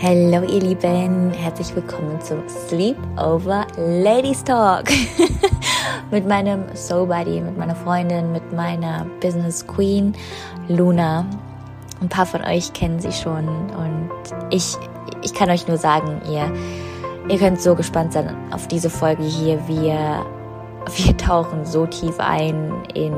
Hallo ihr Lieben, herzlich willkommen zum Sleepover Ladies Talk mit meinem Soul Buddy, mit meiner Freundin, mit meiner Business Queen Luna. Ein paar von euch kennen sie schon und ich, ich kann euch nur sagen, ihr, ihr könnt so gespannt sein auf diese Folge hier. Wir, wir tauchen so tief ein in,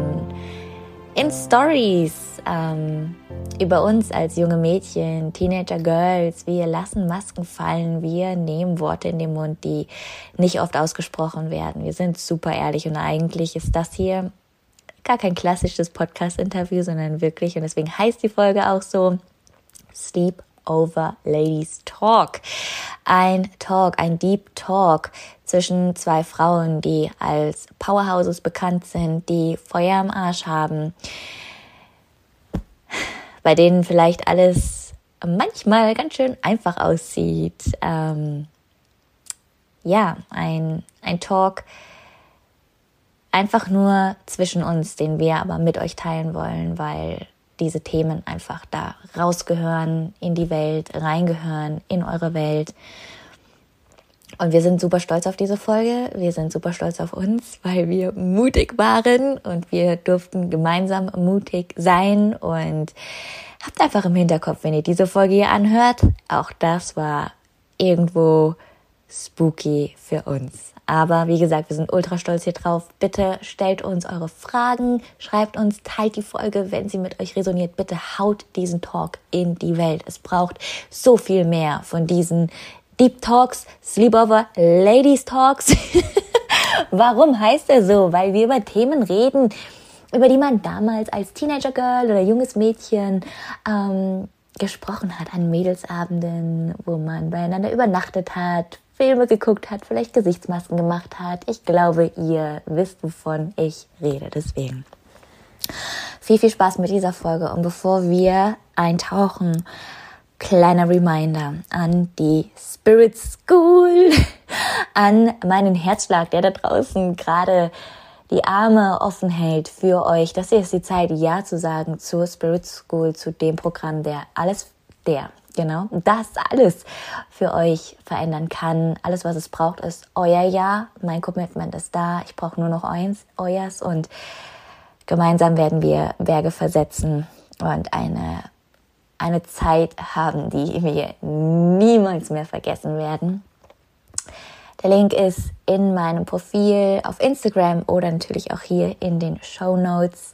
in Stories. Ähm, über uns als junge Mädchen, Teenager Girls. Wir lassen Masken fallen, wir nehmen Worte in den Mund, die nicht oft ausgesprochen werden. Wir sind super ehrlich und eigentlich ist das hier gar kein klassisches Podcast-Interview, sondern wirklich, und deswegen heißt die Folge auch so, Sleep Over Ladies Talk. Ein Talk, ein Deep Talk zwischen zwei Frauen, die als Powerhouses bekannt sind, die Feuer am Arsch haben, bei denen vielleicht alles manchmal ganz schön einfach aussieht. Ähm, ja, ein, ein Talk einfach nur zwischen uns, den wir aber mit euch teilen wollen, weil diese Themen einfach da rausgehören, in die Welt, reingehören, in eure Welt. Und wir sind super stolz auf diese Folge. Wir sind super stolz auf uns, weil wir mutig waren und wir durften gemeinsam mutig sein. Und habt einfach im Hinterkopf, wenn ihr diese Folge hier anhört, auch das war irgendwo spooky für uns. Aber wie gesagt, wir sind ultra stolz hier drauf. Bitte stellt uns eure Fragen, schreibt uns, teilt die Folge, wenn sie mit euch resoniert. Bitte haut diesen Talk in die Welt. Es braucht so viel mehr von diesen Deep Talks, Sleepover, Ladies Talks. Warum heißt er so? Weil wir über Themen reden, über die man damals als Teenager Girl oder junges Mädchen ähm, gesprochen hat an Mädelsabenden, wo man beieinander übernachtet hat, Filme geguckt hat, vielleicht Gesichtsmasken gemacht hat. Ich glaube, ihr wisst, wovon ich rede. Deswegen viel, viel Spaß mit dieser Folge. Und bevor wir eintauchen, kleiner Reminder an die Spirit School, an meinen Herzschlag, der da draußen gerade die Arme offen hält für euch. Das hier ist die Zeit, Ja zu sagen zur Spirit School, zu dem Programm, der alles, der, genau, das alles für euch verändern kann. Alles, was es braucht, ist euer Ja. Mein Commitment ist da. Ich brauche nur noch eins, euers und gemeinsam werden wir Berge versetzen und eine eine Zeit haben, die wir niemals mehr vergessen werden. Der Link ist in meinem Profil auf Instagram oder natürlich auch hier in den Show Notes.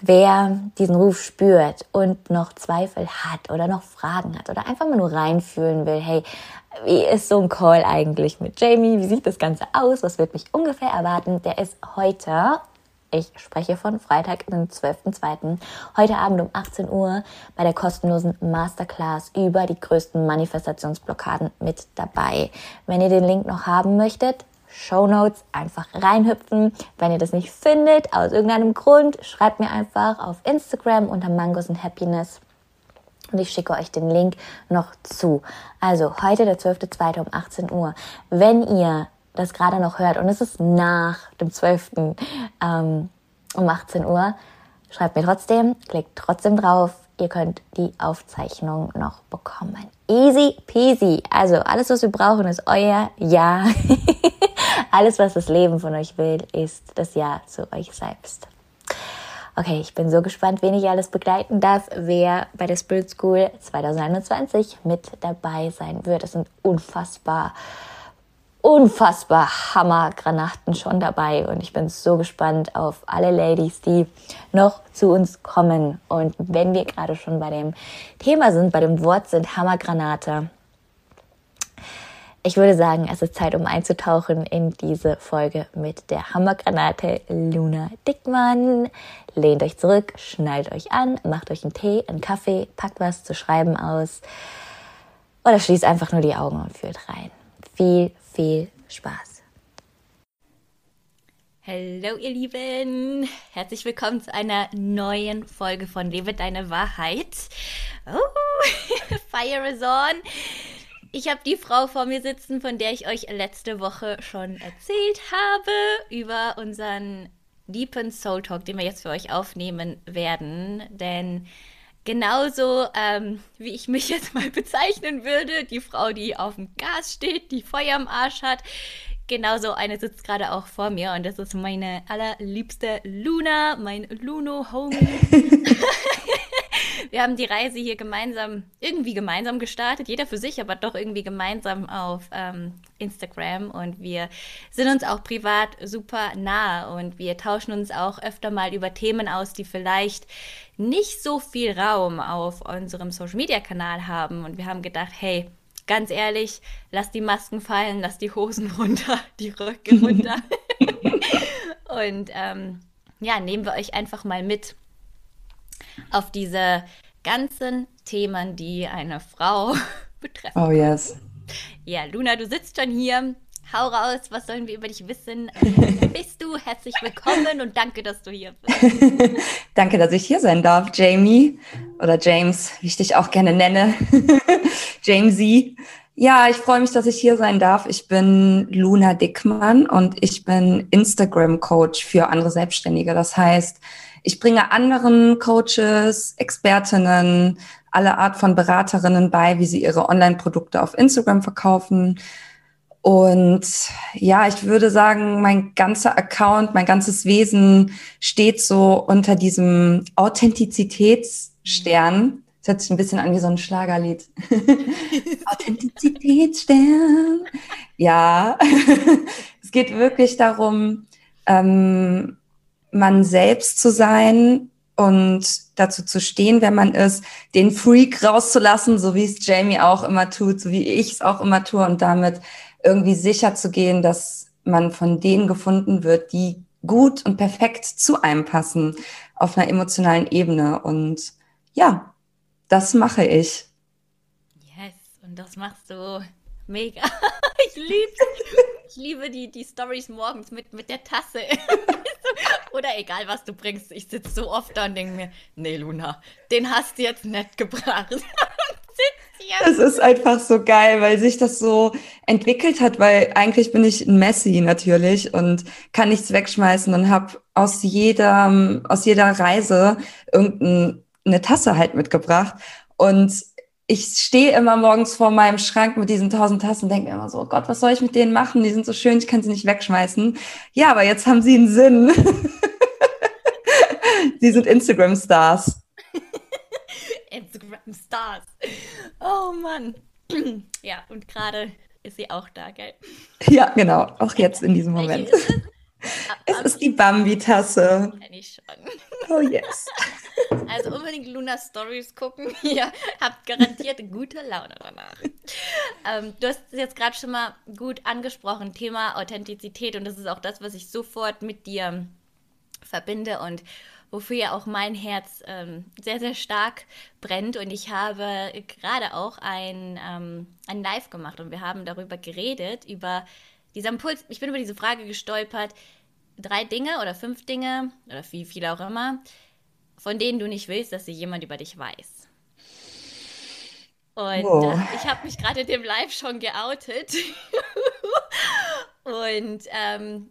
Wer diesen Ruf spürt und noch Zweifel hat oder noch Fragen hat oder einfach mal nur reinfühlen will, hey, wie ist so ein Call eigentlich mit Jamie? Wie sieht das Ganze aus? Was wird mich ungefähr erwarten? Der ist heute ich spreche von Freitag, den 12.02. Heute Abend um 18 Uhr bei der kostenlosen Masterclass über die größten Manifestationsblockaden mit dabei. Wenn ihr den Link noch haben möchtet, Show Notes einfach reinhüpfen. Wenn ihr das nicht findet, aus irgendeinem Grund, schreibt mir einfach auf Instagram unter Mangos and Happiness. Und ich schicke euch den Link noch zu. Also heute der 12.02. um 18 Uhr. Wenn ihr das gerade noch hört und es ist nach dem 12. Ähm, um 18 Uhr, schreibt mir trotzdem, klickt trotzdem drauf. Ihr könnt die Aufzeichnung noch bekommen. Easy peasy. Also alles, was wir brauchen, ist euer Ja. alles, was das Leben von euch will, ist das Ja zu euch selbst. Okay, ich bin so gespannt, wen ich alles begleiten darf, wer bei der Spirit School 2021 mit dabei sein wird. Es sind unfassbar unfassbar Hammergranaten schon dabei und ich bin so gespannt auf alle Ladies, die noch zu uns kommen. Und wenn wir gerade schon bei dem Thema sind, bei dem Wort sind Hammergranate, ich würde sagen, es ist Zeit, um einzutauchen in diese Folge mit der Hammergranate Luna Dickmann. Lehnt euch zurück, schnallt euch an, macht euch einen Tee, einen Kaffee, packt was zu schreiben aus oder schließt einfach nur die Augen und fühlt rein. Viel, viel Spaß. Hallo ihr Lieben, herzlich willkommen zu einer neuen Folge von Lebe deine Wahrheit. Oh, Fire is on. Ich habe die Frau vor mir sitzen, von der ich euch letzte Woche schon erzählt habe, über unseren Deepen Soul Talk, den wir jetzt für euch aufnehmen werden. Denn genauso, ähm, wie ich mich jetzt mal bezeichnen würde, die Frau, die auf dem Gas steht, die Feuer am Arsch hat. Genauso eine sitzt gerade auch vor mir und das ist meine allerliebste Luna, mein Luno-Homie. wir haben die Reise hier gemeinsam, irgendwie gemeinsam gestartet, jeder für sich, aber doch irgendwie gemeinsam auf ähm, Instagram und wir sind uns auch privat super nah und wir tauschen uns auch öfter mal über Themen aus, die vielleicht nicht so viel Raum auf unserem Social-Media-Kanal haben und wir haben gedacht, hey, ganz ehrlich, lass die Masken fallen, lass die Hosen runter, die Röcke runter. und ähm, ja, nehmen wir euch einfach mal mit auf diese ganzen Themen, die eine Frau betreffen. Oh yes. Ja, Luna, du sitzt schon hier. Hau raus, was sollen wir über dich wissen? Wer bist du? Herzlich willkommen und danke, dass du hier bist. danke, dass ich hier sein darf, Jamie oder James, wie ich dich auch gerne nenne. Jamesy. Ja, ich freue mich, dass ich hier sein darf. Ich bin Luna Dickmann und ich bin Instagram-Coach für andere Selbstständige. Das heißt, ich bringe anderen Coaches, Expertinnen, alle Art von Beraterinnen bei, wie sie ihre Online-Produkte auf Instagram verkaufen. Und ja, ich würde sagen, mein ganzer Account, mein ganzes Wesen steht so unter diesem Authentizitätsstern. Das hört sich ein bisschen an wie so ein Schlagerlied. Authentizitätsstern. Ja, es geht wirklich darum, ähm, man selbst zu sein und dazu zu stehen, wer man ist, den Freak rauszulassen, so wie es Jamie auch immer tut, so wie ich es auch immer tue und damit irgendwie sicher zu gehen, dass man von denen gefunden wird, die gut und perfekt zu einem passen auf einer emotionalen Ebene. Und ja, das mache ich. Yes, und das machst du mega. ich lieb's. Ich liebe die, die Stories morgens mit, mit der Tasse. Oder egal, was du bringst. Ich sitze so oft da und denke mir, nee, Luna, den hast du jetzt nicht gebracht. Es ist einfach so geil, weil sich das so entwickelt hat, weil eigentlich bin ich ein Messi natürlich und kann nichts wegschmeißen und habe aus jeder, aus jeder Reise irgendeine Tasse halt mitgebracht. Und ich stehe immer morgens vor meinem Schrank mit diesen tausend Tassen und denke mir immer so, oh Gott, was soll ich mit denen machen? Die sind so schön, ich kann sie nicht wegschmeißen. Ja, aber jetzt haben sie einen Sinn. sie sind Instagram-Stars. Instagram-Stars. Oh Mann. ja, und gerade ist sie auch da, gell? Ja, genau. Auch jetzt in diesem Moment. Es ist die Bambi-Tasse. Kenn ich schon. Oh yes. Also unbedingt Luna Stories gucken. Ihr habt garantiert gute Laune danach. Ähm, du hast es jetzt gerade schon mal gut angesprochen, Thema Authentizität. Und das ist auch das, was ich sofort mit dir verbinde und wofür ja auch mein Herz ähm, sehr, sehr stark brennt. Und ich habe gerade auch ein, ähm, ein Live gemacht und wir haben darüber geredet, über dieser Impuls. Ich bin über diese Frage gestolpert, drei Dinge oder fünf Dinge oder wie viele auch immer, von denen du nicht willst, dass sie jemand über dich weiß. Und oh. ich habe mich gerade in dem Live schon geoutet. und ähm,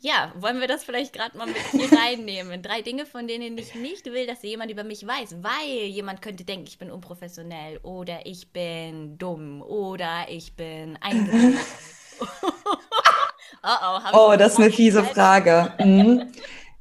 ja, wollen wir das vielleicht gerade mal mit hier reinnehmen? Drei Dinge, von denen ich nicht will, dass jemand über mich weiß, weil jemand könnte denken, ich bin unprofessionell oder ich bin dumm oder ich bin eingebildet. oh, oh, oh das ist eine fiese Frage. Mhm.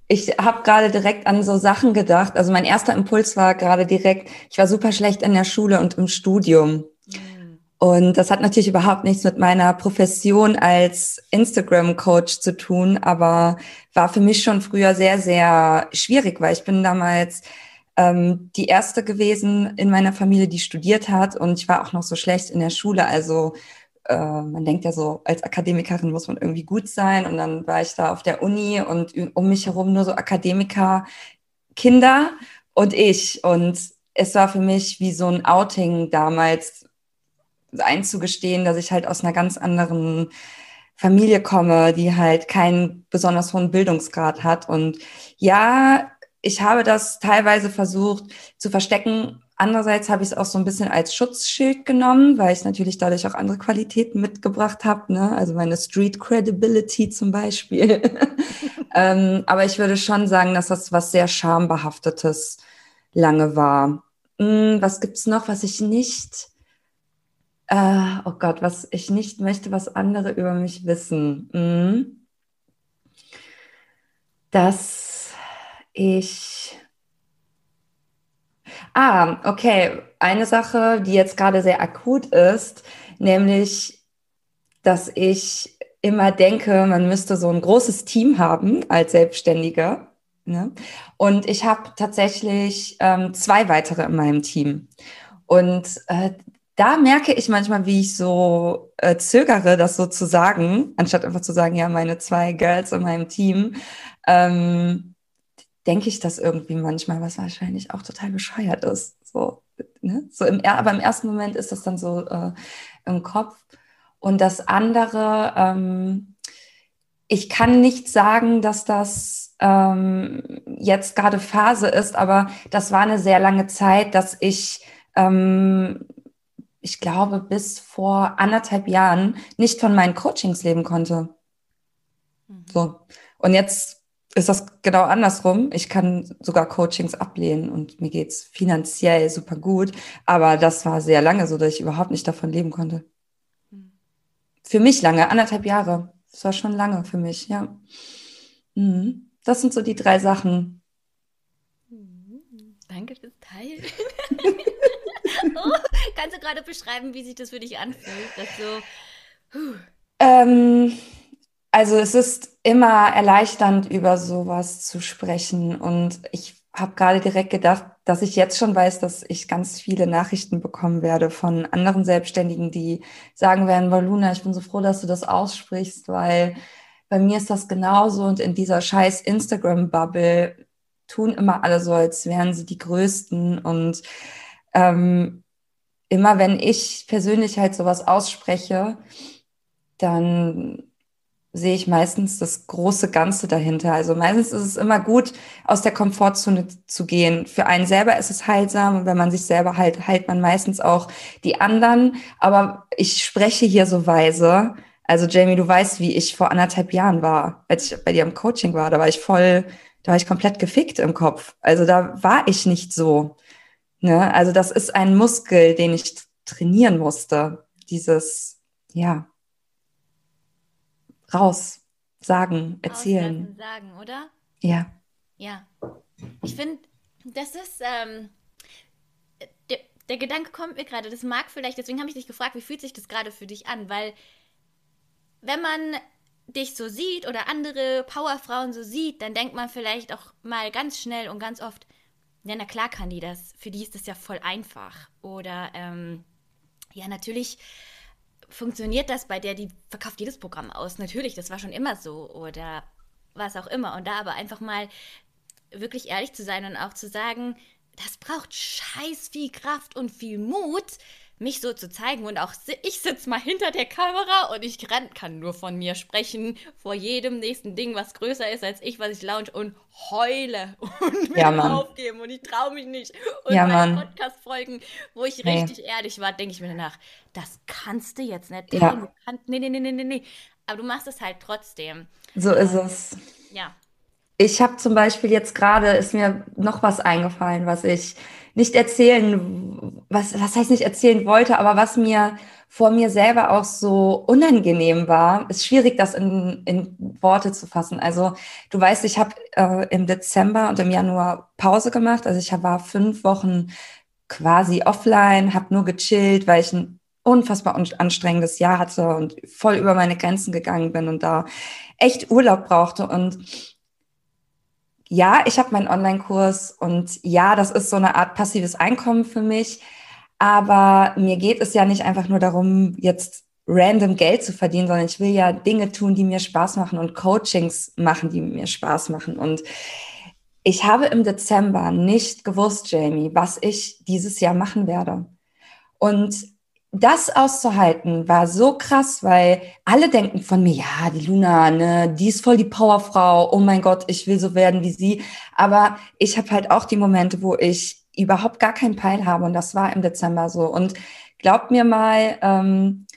Ich habe gerade direkt an so Sachen gedacht. Also mein erster Impuls war gerade direkt, ich war super schlecht in der Schule und im Studium. Mhm. Und das hat natürlich überhaupt nichts mit meiner Profession als Instagram-Coach zu tun, aber war für mich schon früher sehr, sehr schwierig, weil ich bin damals ähm, die erste gewesen in meiner Familie, die studiert hat und ich war auch noch so schlecht in der Schule. Also äh, man denkt ja so, als Akademikerin muss man irgendwie gut sein. Und dann war ich da auf der Uni und um mich herum nur so Akademiker, Kinder und ich. Und es war für mich wie so ein Outing damals einzugestehen, dass ich halt aus einer ganz anderen Familie komme, die halt keinen besonders hohen Bildungsgrad hat. Und ja, ich habe das teilweise versucht zu verstecken, Andererseits habe ich es auch so ein bisschen als Schutzschild genommen, weil ich natürlich dadurch auch andere Qualitäten mitgebracht habe, ne? also meine Street Credibility zum Beispiel. ähm, aber ich würde schon sagen, dass das was sehr schambehaftetes lange war. Hm, was gibt's noch, was ich nicht, äh, oh Gott, was ich nicht möchte, was andere über mich wissen? Hm. Dass ich, ah, okay, eine Sache, die jetzt gerade sehr akut ist, nämlich, dass ich immer denke, man müsste so ein großes Team haben als Selbstständiger. Ne? Und ich habe tatsächlich ähm, zwei weitere in meinem Team. Und äh, da merke ich manchmal, wie ich so äh, zögere, das so zu sagen, anstatt einfach zu sagen, ja, meine zwei Girls in meinem Team, ähm, denke ich das irgendwie manchmal, was wahrscheinlich auch total bescheuert ist. So, ne? so im, aber im ersten Moment ist das dann so äh, im Kopf. Und das andere, ähm, ich kann nicht sagen, dass das ähm, jetzt gerade Phase ist, aber das war eine sehr lange Zeit, dass ich, ähm, ich glaube, bis vor anderthalb Jahren nicht von meinen Coachings leben konnte. Mhm. So. Und jetzt ist das genau andersrum. Ich kann sogar Coachings ablehnen und mir geht's finanziell super gut. Aber das war sehr lange so, dass ich überhaupt nicht davon leben konnte für mich lange, anderthalb Jahre. Das war schon lange für mich, ja. Mhm. Das sind so die drei Sachen. Danke fürs Teilen. oh, kannst du gerade beschreiben, wie sich das für dich anfühlt? Das so, ähm, also es ist immer erleichternd, über sowas zu sprechen. Und ich habe gerade direkt gedacht, dass ich jetzt schon weiß, dass ich ganz viele Nachrichten bekommen werde von anderen Selbstständigen, die sagen werden, weil Luna, ich bin so froh, dass du das aussprichst, weil bei mir ist das genauso und in dieser scheiß Instagram-Bubble tun immer alle so, als wären sie die Größten und ähm, immer wenn ich persönlich halt sowas ausspreche, dann sehe ich meistens das große Ganze dahinter. Also meistens ist es immer gut, aus der Komfortzone zu gehen. Für einen selber ist es heilsam und wenn man sich selber heilt, heilt man meistens auch die anderen. Aber ich spreche hier so weise. Also Jamie, du weißt, wie ich vor anderthalb Jahren war, als ich bei dir im Coaching war. Da war ich voll, da war ich komplett gefickt im Kopf. Also da war ich nicht so. Ne? Also das ist ein Muskel, den ich trainieren musste. Dieses, ja, raus, sagen, erzählen. sagen, oder? Ja. Ja. Ich finde, das ist, ähm, der, der Gedanke kommt mir gerade, das mag vielleicht, deswegen habe ich dich gefragt, wie fühlt sich das gerade für dich an? Weil, wenn man dich so sieht oder andere Powerfrauen so sieht, dann denkt man vielleicht auch mal ganz schnell und ganz oft, ja, na klar kann die das. Für die ist das ja voll einfach. Oder, ähm, ja, natürlich funktioniert das bei der, die verkauft jedes Programm aus. Natürlich, das war schon immer so oder was auch immer. Und da aber einfach mal wirklich ehrlich zu sein und auch zu sagen, das braucht scheiß viel Kraft und viel Mut, mich so zu zeigen. Und auch ich sitze mal hinter der Kamera und ich kann nur von mir sprechen, vor jedem nächsten Ding, was größer ist als ich, was ich launch und heule und will ja, aufgeben und ich traue mich nicht. Und ja, meine Podcast-Folgen, wo ich nee. richtig ehrlich war, denke ich mir danach, das kannst du jetzt nicht. Ja. Du kannst, nee, nee, nee, nee, nee. Aber du machst es halt trotzdem. So ist es. Ja. Ich habe zum Beispiel jetzt gerade, ist mir noch was eingefallen, was ich nicht erzählen, was, was heißt nicht erzählen wollte, aber was mir vor mir selber auch so unangenehm war, ist schwierig, das in, in Worte zu fassen. Also du weißt, ich habe äh, im Dezember und im Januar Pause gemacht. Also ich war fünf Wochen quasi offline, habe nur gechillt, weil ich ein unfassbar anstrengendes Jahr hatte und voll über meine Grenzen gegangen bin und da echt Urlaub brauchte. Und ja, ich habe meinen Online-Kurs und ja, das ist so eine Art passives Einkommen für mich. Aber mir geht es ja nicht einfach nur darum, jetzt random Geld zu verdienen, sondern ich will ja Dinge tun, die mir Spaß machen und Coachings machen, die mir Spaß machen. Und ich habe im Dezember nicht gewusst, Jamie, was ich dieses Jahr machen werde. Und das auszuhalten war so krass, weil alle denken von mir, ja, die Luna, ne, die ist voll die Powerfrau. Oh mein Gott, ich will so werden wie sie. Aber ich habe halt auch die Momente, wo ich überhaupt gar keinen Peil habe und das war im Dezember so. Und glaubt mir mal, ähm,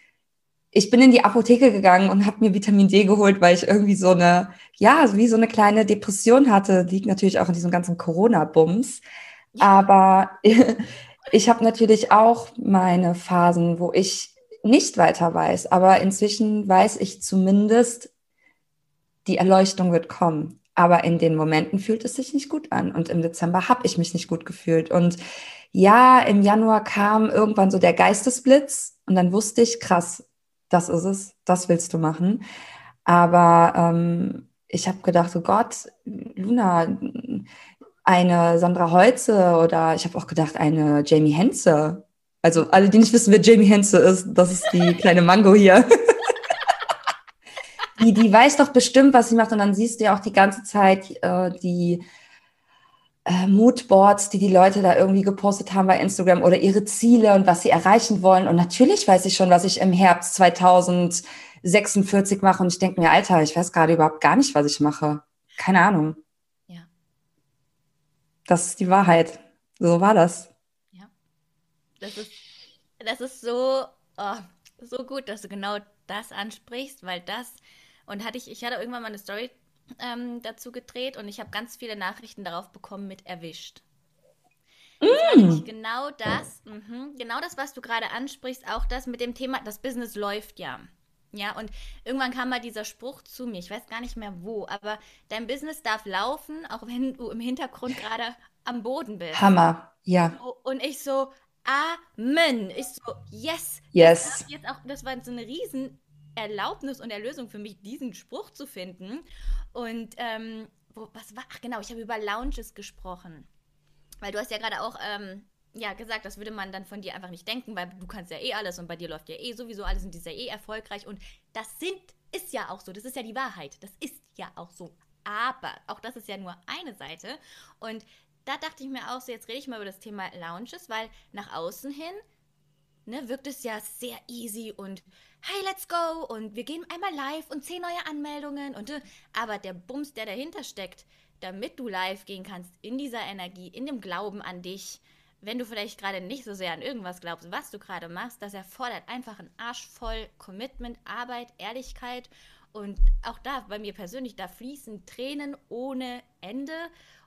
ich bin in die Apotheke gegangen und habe mir Vitamin D geholt, weil ich irgendwie so eine, ja, wie so eine kleine Depression hatte. Liegt natürlich auch in diesem ganzen Corona-Bums. Aber ich habe natürlich auch meine Phasen, wo ich nicht weiter weiß, aber inzwischen weiß ich zumindest, die Erleuchtung wird kommen. Aber in den Momenten fühlt es sich nicht gut an. Und im Dezember habe ich mich nicht gut gefühlt. Und ja, im Januar kam irgendwann so der Geistesblitz und dann wusste ich, krass, das ist es, das willst du machen. Aber ähm, ich habe gedacht, oh Gott, Luna, eine Sandra Holze oder ich habe auch gedacht, eine Jamie Henze. Also alle, die nicht wissen, wer Jamie Henze ist, das ist die kleine Mango hier. die, die weiß doch bestimmt, was sie macht. Und dann siehst du ja auch die ganze Zeit äh, die äh, Moodboards, die die Leute da irgendwie gepostet haben bei Instagram oder ihre Ziele und was sie erreichen wollen. Und natürlich weiß ich schon, was ich im Herbst 2046 mache. Und ich denke mir, Alter, ich weiß gerade überhaupt gar nicht, was ich mache. Keine Ahnung. Das ist die Wahrheit. So war das. Ja. Das ist, das ist so, oh, so gut, dass du genau das ansprichst, weil das, und hatte ich, ich hatte irgendwann mal eine Story ähm, dazu gedreht und ich habe ganz viele Nachrichten darauf bekommen mit erwischt. Mm. genau das, mh, genau das, was du gerade ansprichst, auch das mit dem Thema, das Business läuft ja. Ja, und irgendwann kam mal dieser Spruch zu mir, ich weiß gar nicht mehr wo, aber dein Business darf laufen, auch wenn du im Hintergrund gerade am Boden bist. Hammer, ja. Und ich so, Amen. Ich so, yes. Yes. Das, jetzt auch, das war so eine riesen Erlaubnis und Erlösung für mich, diesen Spruch zu finden. Und ähm, wo, was war? Ach genau, ich habe über Lounges gesprochen. Weil du hast ja gerade auch ähm, ja, gesagt, das würde man dann von dir einfach nicht denken, weil du kannst ja eh alles und bei dir läuft ja eh sowieso alles und die ist ja eh erfolgreich und das sind, ist ja auch so, das ist ja die Wahrheit, das ist ja auch so. Aber auch das ist ja nur eine Seite und da dachte ich mir auch so, jetzt rede ich mal über das Thema Lounges, weil nach außen hin ne, wirkt es ja sehr easy und hey, let's go und wir gehen einmal live und zehn neue Anmeldungen und aber der Bums, der dahinter steckt, damit du live gehen kannst in dieser Energie, in dem Glauben an dich, wenn du vielleicht gerade nicht so sehr an irgendwas glaubst, was du gerade machst, das erfordert einfach einen Arsch voll Commitment, Arbeit, Ehrlichkeit und auch da, bei mir persönlich, da fließen Tränen ohne Ende.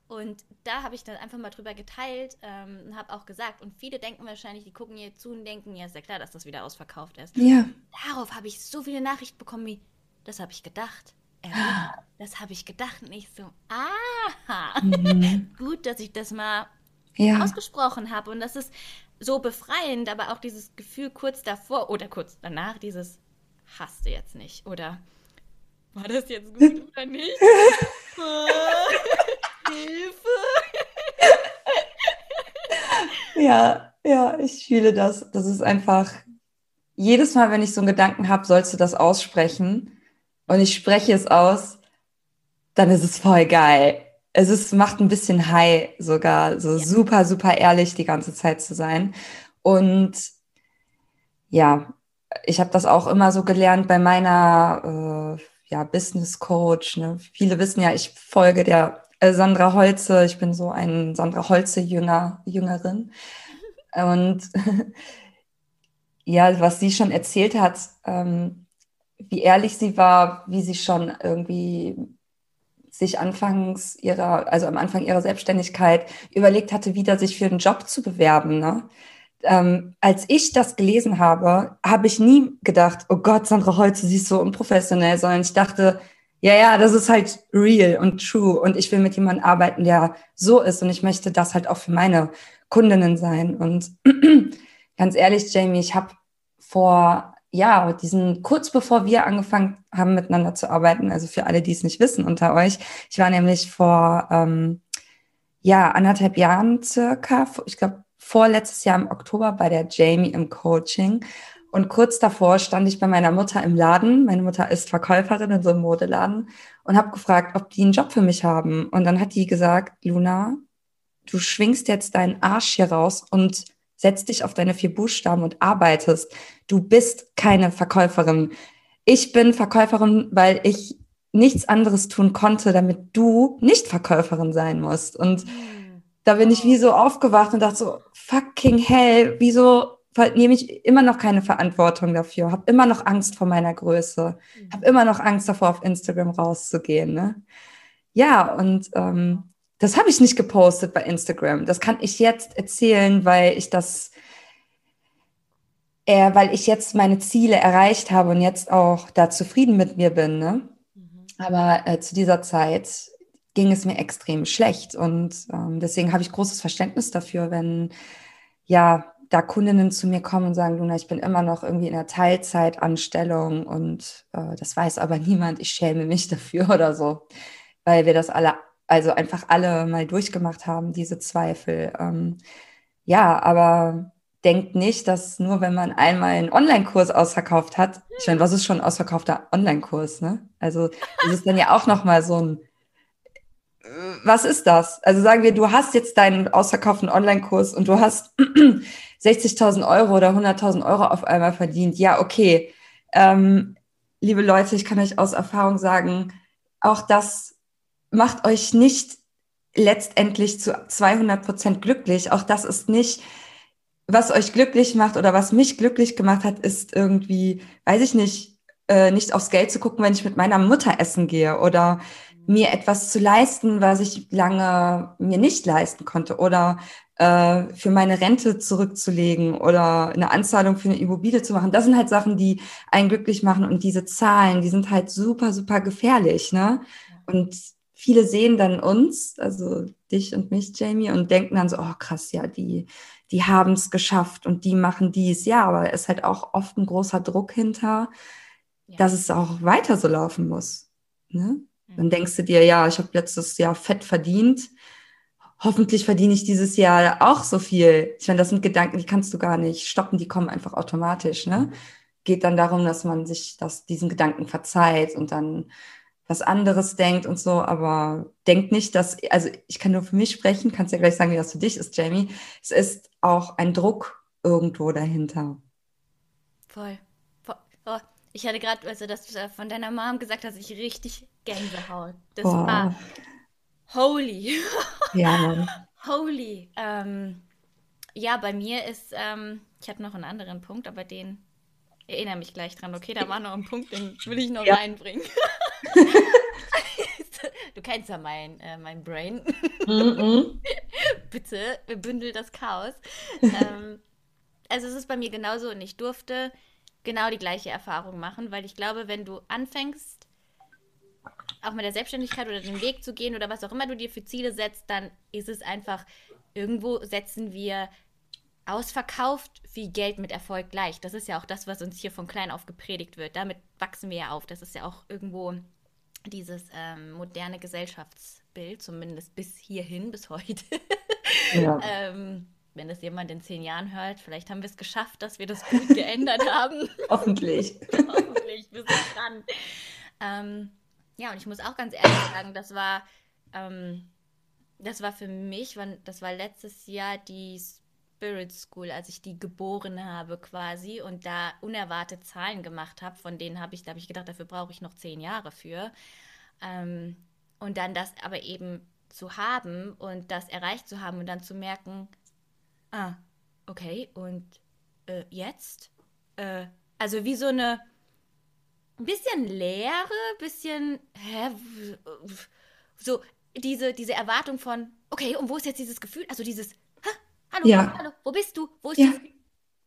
Und da habe ich dann einfach mal drüber geteilt ähm, und habe auch gesagt, und viele denken wahrscheinlich, die gucken hier zu und denken, ja, ist ja klar, dass das wieder ausverkauft ist. Ja. Darauf habe ich so viele Nachrichten bekommen wie, das habe ich gedacht. Äh, das habe ich gedacht. Und ich so, aha, mhm. gut, dass ich das mal ja. ausgesprochen habe. Und das ist so befreiend, aber auch dieses Gefühl kurz davor oder kurz danach, dieses hast du jetzt nicht. Oder war das jetzt gut oder nicht? Hilfe! ja, ja, ich fühle das. Das ist einfach, jedes Mal, wenn ich so einen Gedanken habe, sollst du das aussprechen. Und ich spreche es aus, dann ist es voll geil es ist, macht ein bisschen high sogar, so ja. super, super ehrlich die ganze Zeit zu sein. Und ja, ich habe das auch immer so gelernt bei meiner äh, ja, Business Coach. Ne? Viele wissen ja, ich folge der äh, Sandra Holze. Ich bin so ein Sandra Holze-Jünger, Jüngerin. Und ja, was sie schon erzählt hat, ähm, wie ehrlich sie war, wie sie schon irgendwie sich anfangs ihrer, also am Anfang ihrer Selbstständigkeit überlegt hatte, wieder sich für einen Job zu bewerben. Ne? Ähm, als ich das gelesen habe, habe ich nie gedacht, oh Gott, Sandra Holze, sie ist so unprofessionell, sondern ich dachte, ja, ja, das ist halt real und true und ich will mit jemandem arbeiten, der so ist und ich möchte das halt auch für meine Kundinnen sein. Und ganz ehrlich, Jamie, ich habe vor ja, diesen kurz bevor wir angefangen haben miteinander zu arbeiten, also für alle, die es nicht wissen unter euch, ich war nämlich vor ähm, ja anderthalb Jahren circa, ich glaube vorletztes Jahr im Oktober bei der Jamie im Coaching und kurz davor stand ich bei meiner Mutter im Laden. Meine Mutter ist Verkäuferin in so einem Modeladen und habe gefragt, ob die einen Job für mich haben. Und dann hat die gesagt, Luna, du schwingst jetzt deinen Arsch hier raus und setz dich auf deine vier Buchstaben und arbeitest. Du bist keine Verkäuferin. Ich bin Verkäuferin, weil ich nichts anderes tun konnte, damit du nicht Verkäuferin sein musst. Und da bin ich wie so aufgewacht und dachte so, fucking hell, wieso nehme ich immer noch keine Verantwortung dafür, habe immer noch Angst vor meiner Größe, habe immer noch Angst davor, auf Instagram rauszugehen. Ne? Ja, und ähm, das habe ich nicht gepostet bei Instagram. Das kann ich jetzt erzählen, weil ich das, äh, weil ich jetzt meine Ziele erreicht habe und jetzt auch da zufrieden mit mir bin. Ne? Mhm. Aber äh, zu dieser Zeit ging es mir extrem schlecht und ähm, deswegen habe ich großes Verständnis dafür, wenn ja da Kundinnen zu mir kommen und sagen, Luna, ich bin immer noch irgendwie in einer Teilzeitanstellung und äh, das weiß aber niemand, ich schäme mich dafür oder so, weil wir das alle also einfach alle mal durchgemacht haben, diese Zweifel. Ähm, ja, aber denkt nicht, dass nur wenn man einmal einen Online-Kurs ausverkauft hat, ich meine, was ist schon ein ausverkaufter Online-Kurs, ne? Also das ist dann ja auch nochmal so ein, was ist das? Also sagen wir, du hast jetzt deinen ausverkauften Online-Kurs und du hast 60.000 Euro oder 100.000 Euro auf einmal verdient. Ja, okay. Ähm, liebe Leute, ich kann euch aus Erfahrung sagen, auch das macht euch nicht letztendlich zu 200 Prozent glücklich. Auch das ist nicht, was euch glücklich macht oder was mich glücklich gemacht hat, ist irgendwie, weiß ich nicht, äh, nicht aufs Geld zu gucken, wenn ich mit meiner Mutter essen gehe oder mir etwas zu leisten, was ich lange mir nicht leisten konnte oder äh, für meine Rente zurückzulegen oder eine Anzahlung für eine Immobilie zu machen. Das sind halt Sachen, die einen glücklich machen und diese Zahlen, die sind halt super, super gefährlich, ne? Und viele sehen dann uns, also dich und mich, Jamie, und denken dann so, oh krass, ja, die, die haben es geschafft und die machen dies. Ja, aber es ist halt auch oft ein großer Druck hinter, ja. dass es auch weiter so laufen muss. Ne? Mhm. Dann denkst du dir, ja, ich habe letztes Jahr fett verdient. Hoffentlich verdiene ich dieses Jahr auch so viel. Ich meine, das sind Gedanken, die kannst du gar nicht stoppen, die kommen einfach automatisch. Ne? Geht dann darum, dass man sich das, diesen Gedanken verzeiht und dann was anderes denkt und so, aber denkt nicht, dass, also ich kann nur für mich sprechen, kannst ja gleich sagen, wie das für dich ist, Jamie. Es ist auch ein Druck irgendwo dahinter. Voll. Voll. Oh, ich hatte gerade, also dass du von deiner Mom gesagt hast, ich richtig Gänsehaut. Das Boah. war holy. Ja, Mann. holy. Ähm, ja, bei mir ist, ähm, ich hatte noch einen anderen Punkt, aber den erinnere mich gleich dran. Okay, da war noch ein Punkt, den will ich noch ja. reinbringen. du kennst ja mein, äh, mein Brain. Mm -mm. Bitte, bündel das Chaos. ähm, also es ist bei mir genauso und ich durfte genau die gleiche Erfahrung machen, weil ich glaube, wenn du anfängst, auch mit der Selbstständigkeit oder den Weg zu gehen oder was auch immer du dir für Ziele setzt, dann ist es einfach, irgendwo setzen wir ausverkauft wie Geld mit Erfolg gleich. Das ist ja auch das, was uns hier von klein auf gepredigt wird. Damit wachsen wir ja auf. Das ist ja auch irgendwo dieses ähm, moderne Gesellschaftsbild, zumindest bis hierhin, bis heute. Ja. ähm, wenn das jemand in zehn Jahren hört, vielleicht haben wir es geschafft, dass wir das gut geändert haben. Hoffentlich. Hoffentlich, wir sind dran. Ähm, ja, und ich muss auch ganz ehrlich sagen, das war, ähm, das war für mich, das war letztes Jahr die Spirit School, als ich die geboren habe quasi und da unerwartet Zahlen gemacht habe, von denen habe ich, da habe ich gedacht, dafür brauche ich noch zehn Jahre für. Ähm, und dann das aber eben zu haben und das erreicht zu haben und dann zu merken, ah, okay, und äh, jetzt? Äh, also wie so eine ein bisschen Leere, bisschen, hä, so diese, diese Erwartung von, okay, und wo ist jetzt dieses Gefühl, also dieses, Hallo, ja. hallo, wo bist du? Wo ist ja. dieses,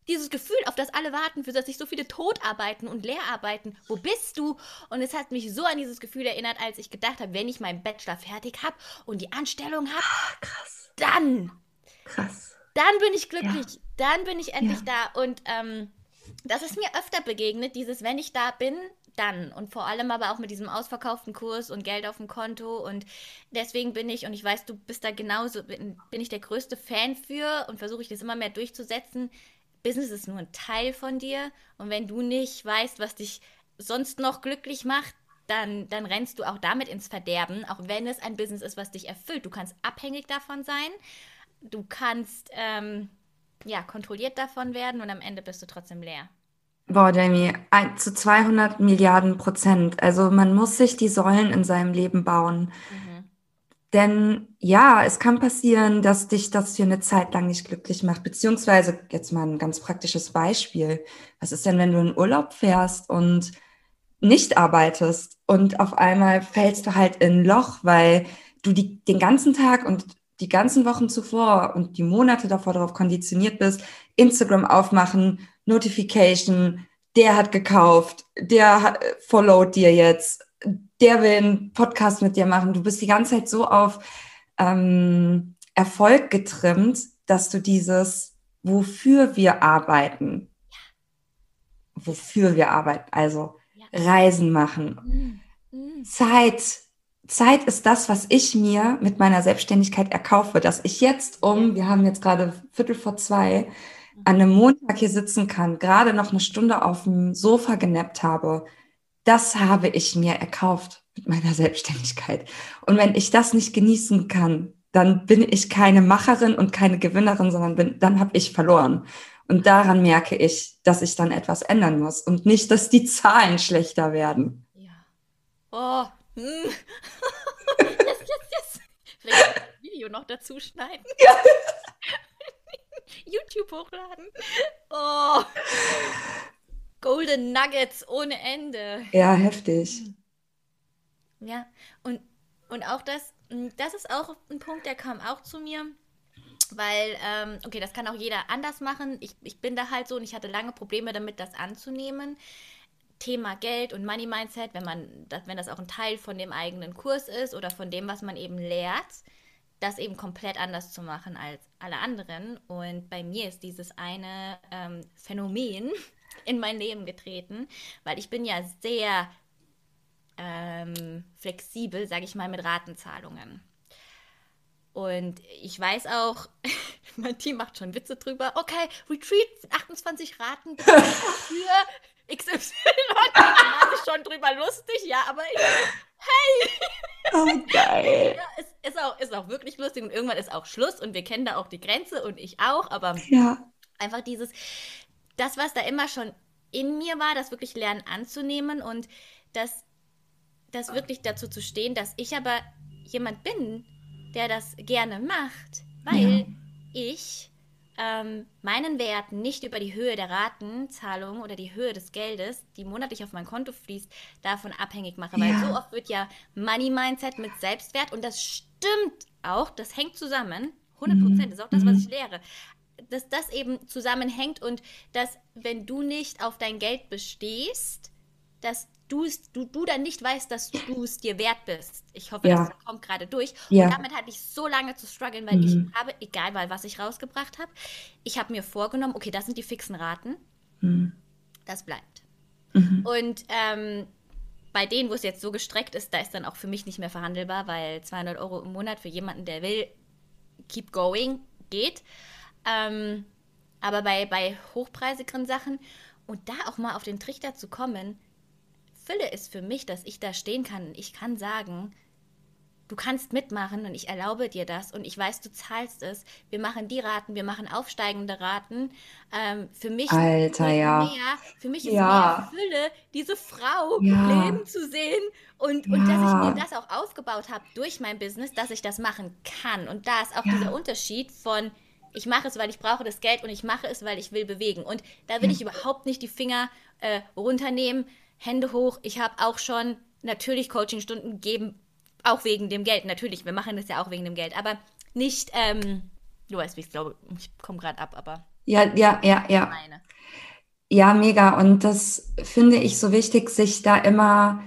dieses, Gefühl, auf das alle warten, für das sich so viele totarbeiten und leer arbeiten? Wo bist du? Und es hat mich so an dieses Gefühl erinnert, als ich gedacht habe, wenn ich meinen Bachelor fertig habe und die Anstellung habe, ah, krass. dann. Krass. Dann bin ich glücklich. Ja. Dann bin ich endlich da. Und ähm, das ist mir öfter begegnet, dieses, wenn ich da bin, dann. Und vor allem aber auch mit diesem ausverkauften Kurs und Geld auf dem Konto. Und deswegen bin ich, und ich weiß, du bist da genauso, bin, bin ich der größte Fan für und versuche ich das immer mehr durchzusetzen. Business ist nur ein Teil von dir. Und wenn du nicht weißt, was dich sonst noch glücklich macht, dann, dann rennst du auch damit ins Verderben, auch wenn es ein Business ist, was dich erfüllt. Du kannst abhängig davon sein. Du kannst ähm, ja kontrolliert davon werden und am Ende bist du trotzdem leer. Boah, Jamie, ein, zu 200 Milliarden Prozent. Also man muss sich die Säulen in seinem Leben bauen. Mhm. Denn ja, es kann passieren, dass dich das für eine Zeit lang nicht glücklich macht. Beziehungsweise, jetzt mal ein ganz praktisches Beispiel. Was ist denn, wenn du in Urlaub fährst und nicht arbeitest und auf einmal fällst du halt in ein Loch, weil du die, den ganzen Tag und die ganzen Wochen zuvor und die Monate davor darauf konditioniert bist, Instagram aufmachen, Notification, der hat gekauft, der hat, followt dir jetzt, der will einen Podcast mit dir machen. Du bist die ganze Zeit so auf ähm, Erfolg getrimmt, dass du dieses, wofür wir arbeiten, wofür wir arbeiten, also ja. Reisen machen, mhm. Mhm. Zeit, Zeit ist das, was ich mir mit meiner Selbstständigkeit erkaufe, dass ich jetzt um, wir haben jetzt gerade Viertel vor zwei, an einem Montag hier sitzen kann, gerade noch eine Stunde auf dem Sofa genappt habe, das habe ich mir erkauft mit meiner Selbstständigkeit. Und wenn ich das nicht genießen kann, dann bin ich keine Macherin und keine Gewinnerin, sondern bin, dann habe ich verloren. Und daran merke ich, dass ich dann etwas ändern muss und nicht, dass die Zahlen schlechter werden. Ja. Oh. Hm. yes, yes, yes. Vielleicht das Video noch dazu schneiden. Ja. YouTube hochladen. Oh. Golden Nuggets ohne Ende. Ja, heftig. Ja, und, und auch das, das ist auch ein Punkt, der kam auch zu mir. Weil, ähm, okay, das kann auch jeder anders machen. Ich, ich bin da halt so und ich hatte lange Probleme damit, das anzunehmen. Thema Geld und Money Mindset, wenn man, wenn das auch ein Teil von dem eigenen Kurs ist oder von dem, was man eben lehrt, das eben komplett anders zu machen als alle anderen. Und bei mir ist dieses eine ähm, Phänomen in mein Leben getreten, weil ich bin ja sehr ähm, flexibel, sage ich mal, mit Ratenzahlungen. Und ich weiß auch, mein Team macht schon Witze drüber. Okay, Retreat 28 Raten für XY. Da mache ich schon drüber lustig, ja, aber ich, hey! Oh, geil. Ja, es ist auch, ist auch wirklich lustig und irgendwann ist auch Schluss und wir kennen da auch die Grenze und ich auch, aber ja. einfach dieses, das, was da immer schon in mir war, das wirklich lernen anzunehmen und das, das wirklich dazu zu stehen, dass ich aber jemand bin, der das gerne macht, weil ja. ich ähm, meinen Wert nicht über die Höhe der Ratenzahlung oder die Höhe des Geldes, die monatlich auf mein Konto fließt, davon abhängig mache. Ja. Weil so oft wird ja Money Mindset mit Selbstwert und das stimmt auch, das hängt zusammen. 100 Prozent mhm. ist auch das, was ich mhm. lehre. Dass das eben zusammenhängt und dass, wenn du nicht auf dein Geld bestehst, dass du, du, du dann nicht weißt, dass du es dir wert bist. Ich hoffe, ja. das kommt gerade durch. Ja. Und damit hatte ich so lange zu strugglen, weil mhm. ich habe, egal weil was ich rausgebracht habe, ich habe mir vorgenommen, okay, das sind die fixen Raten. Mhm. Das bleibt. Mhm. Und ähm, bei denen, wo es jetzt so gestreckt ist, da ist dann auch für mich nicht mehr verhandelbar, weil 200 Euro im Monat für jemanden, der will, keep going, geht. Ähm, aber bei, bei hochpreisigeren Sachen und da auch mal auf den Trichter zu kommen, Fülle ist für mich, dass ich da stehen kann und ich kann sagen, du kannst mitmachen und ich erlaube dir das und ich weiß, du zahlst es. Wir machen die Raten, wir machen aufsteigende Raten. Ähm, für mich Alter, ist ja. mehr, für mich ist ja. mehr Fülle, diese Frau ja. leben zu sehen und, ja. und dass ich mir das auch aufgebaut habe durch mein Business, dass ich das machen kann. Und da ist auch dieser Unterschied von ich mache es, weil ich brauche das Geld und ich mache es, weil ich will bewegen. Und da will ich überhaupt nicht die Finger äh, runternehmen. Hände hoch. Ich habe auch schon natürlich Coachingstunden gegeben, auch wegen dem Geld. Natürlich, wir machen das ja auch wegen dem Geld, aber nicht, ähm, du weißt, wie ich glaube, ich komme gerade ab, aber. Ja, ja, ja, ja. Meine. Ja, mega. Und das finde ich so wichtig, sich da immer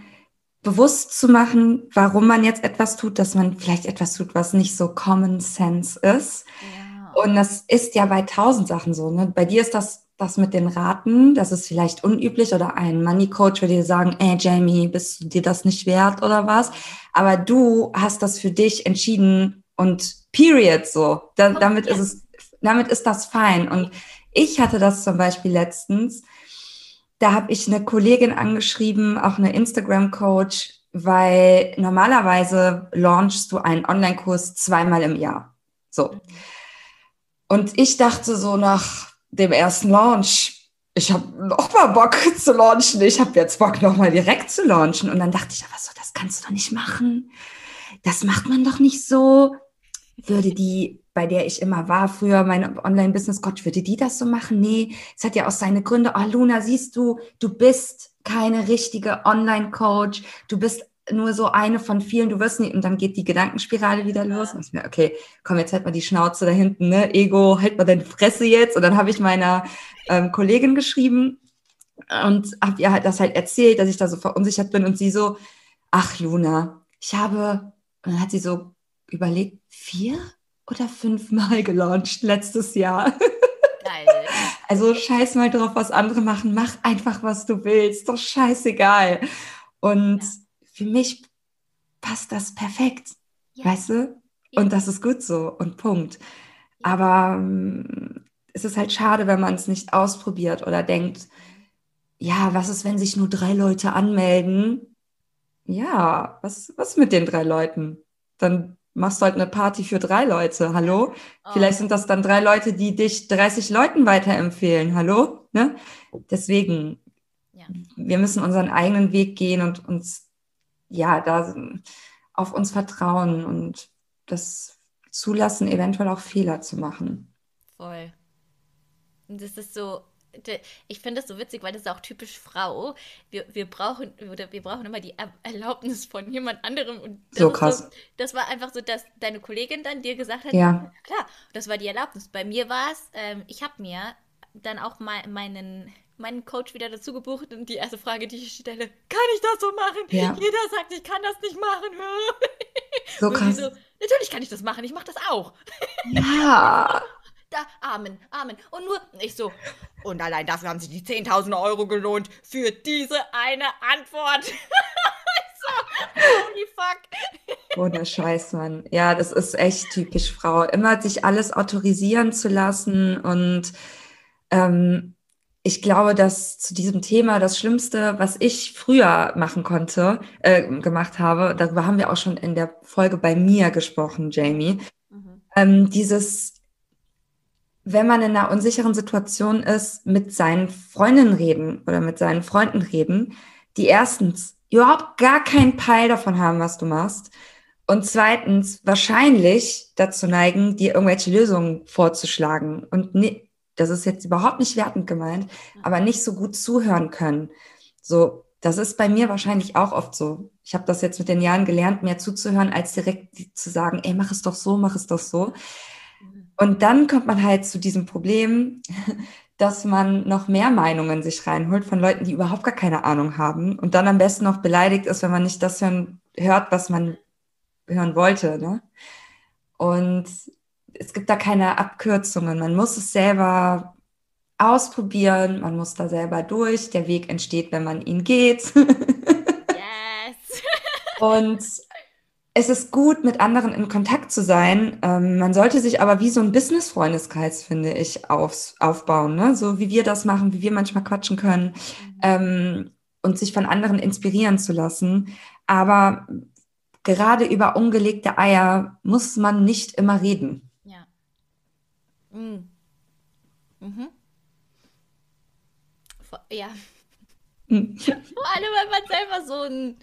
bewusst zu machen, warum man jetzt etwas tut, dass man vielleicht etwas tut, was nicht so Common Sense ist. Ja. Und das ist ja bei tausend Sachen so. Ne? Bei dir ist das das mit den Raten, das ist vielleicht unüblich oder ein Money Coach würde dir sagen, ey Jamie, bist du dir das nicht wert oder was? Aber du hast das für dich entschieden und period so. Da, damit ist es, damit ist das fein. Und ich hatte das zum Beispiel letztens. Da habe ich eine Kollegin angeschrieben, auch eine Instagram-Coach, weil normalerweise launchst du einen Online-Kurs zweimal im Jahr. So. Mhm. Und ich dachte so nach dem ersten Launch, ich habe noch mal Bock zu launchen. Ich habe jetzt Bock, noch mal direkt zu launchen. Und dann dachte ich, aber so, das kannst du doch nicht machen. Das macht man doch nicht so. Würde die, bei der ich immer war, früher meine Online-Business, Gott, würde die das so machen? Nee, es hat ja auch seine Gründe. Oh, Luna, siehst du, du bist keine richtige Online-Coach. Du bist nur so eine von vielen, du wirst nicht, und dann geht die Gedankenspirale wieder los. Und ich mir, okay, komm, jetzt halt mal die Schnauze da hinten, ne? Ego, halt mal deine Fresse jetzt. Und dann habe ich meiner ähm, Kollegin geschrieben und habe ihr halt das halt erzählt, dass ich da so verunsichert bin und sie so, ach Luna, ich habe, und dann hat sie so überlegt, vier oder fünfmal gelauncht letztes Jahr. Geil. Also scheiß mal drauf, was andere machen. Mach einfach, was du willst. Doch scheißegal. Und ja. Für mich passt das perfekt. Ja. Weißt du? Ja. Und das ist gut so. Und Punkt. Aber ähm, es ist halt schade, wenn man es nicht ausprobiert oder denkt, ja, was ist, wenn sich nur drei Leute anmelden? Ja, was, was mit den drei Leuten? Dann machst du halt eine Party für drei Leute, hallo? Oh. Vielleicht sind das dann drei Leute, die dich 30 Leuten weiterempfehlen, hallo? Ne? Deswegen, ja. wir müssen unseren eigenen Weg gehen und uns, ja, da auf uns vertrauen und das zulassen, eventuell auch Fehler zu machen. Voll. Und das ist so, ich finde das so witzig, weil das ist auch typisch Frau. Wir, wir brauchen oder wir brauchen immer die Erlaubnis von jemand anderem. Und so krass. So, das war einfach so, dass deine Kollegin dann dir gesagt hat, ja. klar, das war die Erlaubnis. Bei mir war es, ähm, ich habe mir dann auch mal meinen meinen Coach wieder dazu gebucht und die erste Frage, die ich stelle, kann ich das so machen? Ja. Jeder sagt, ich kann das nicht machen. So krass. So, natürlich kann ich das machen, ich mache das auch. Ja. da, Amen, Amen. Und nur, ich so, und allein dafür haben sich die 10.000 Euro gelohnt für diese eine Antwort. so, holy fuck. Ohne Scheiß, Mann. Ja, das ist echt typisch Frau. Immer sich alles autorisieren zu lassen und ähm, ich glaube, dass zu diesem Thema das Schlimmste, was ich früher machen konnte, äh, gemacht habe, darüber haben wir auch schon in der Folge bei mir gesprochen, Jamie, mhm. ähm, dieses wenn man in einer unsicheren Situation ist, mit seinen Freundinnen reden oder mit seinen Freunden reden, die erstens überhaupt gar keinen Peil davon haben, was du machst. Und zweitens wahrscheinlich dazu neigen, dir irgendwelche Lösungen vorzuschlagen. Und ne, das ist jetzt überhaupt nicht wertend gemeint, aber nicht so gut zuhören können. So, das ist bei mir wahrscheinlich auch oft so. Ich habe das jetzt mit den Jahren gelernt, mehr zuzuhören, als direkt zu sagen, ey, mach es doch so, mach es doch so. Und dann kommt man halt zu diesem Problem, dass man noch mehr Meinungen sich reinholt von Leuten, die überhaupt gar keine Ahnung haben und dann am besten noch beleidigt ist, wenn man nicht das hören, hört, was man hören wollte. Ne? Und es gibt da keine Abkürzungen. Man muss es selber ausprobieren, man muss da selber durch. Der Weg entsteht, wenn man ihn geht. yes. und es ist gut, mit anderen in Kontakt zu sein. Ähm, man sollte sich aber wie so ein Business-Freundeskreis, finde ich, aufs, aufbauen. Ne? So wie wir das machen, wie wir manchmal quatschen können mhm. ähm, und sich von anderen inspirieren zu lassen. Aber gerade über ungelegte Eier muss man nicht immer reden. Ja. Mhm. Mhm. Ja. Mhm. Vor allem, weil man selber so ein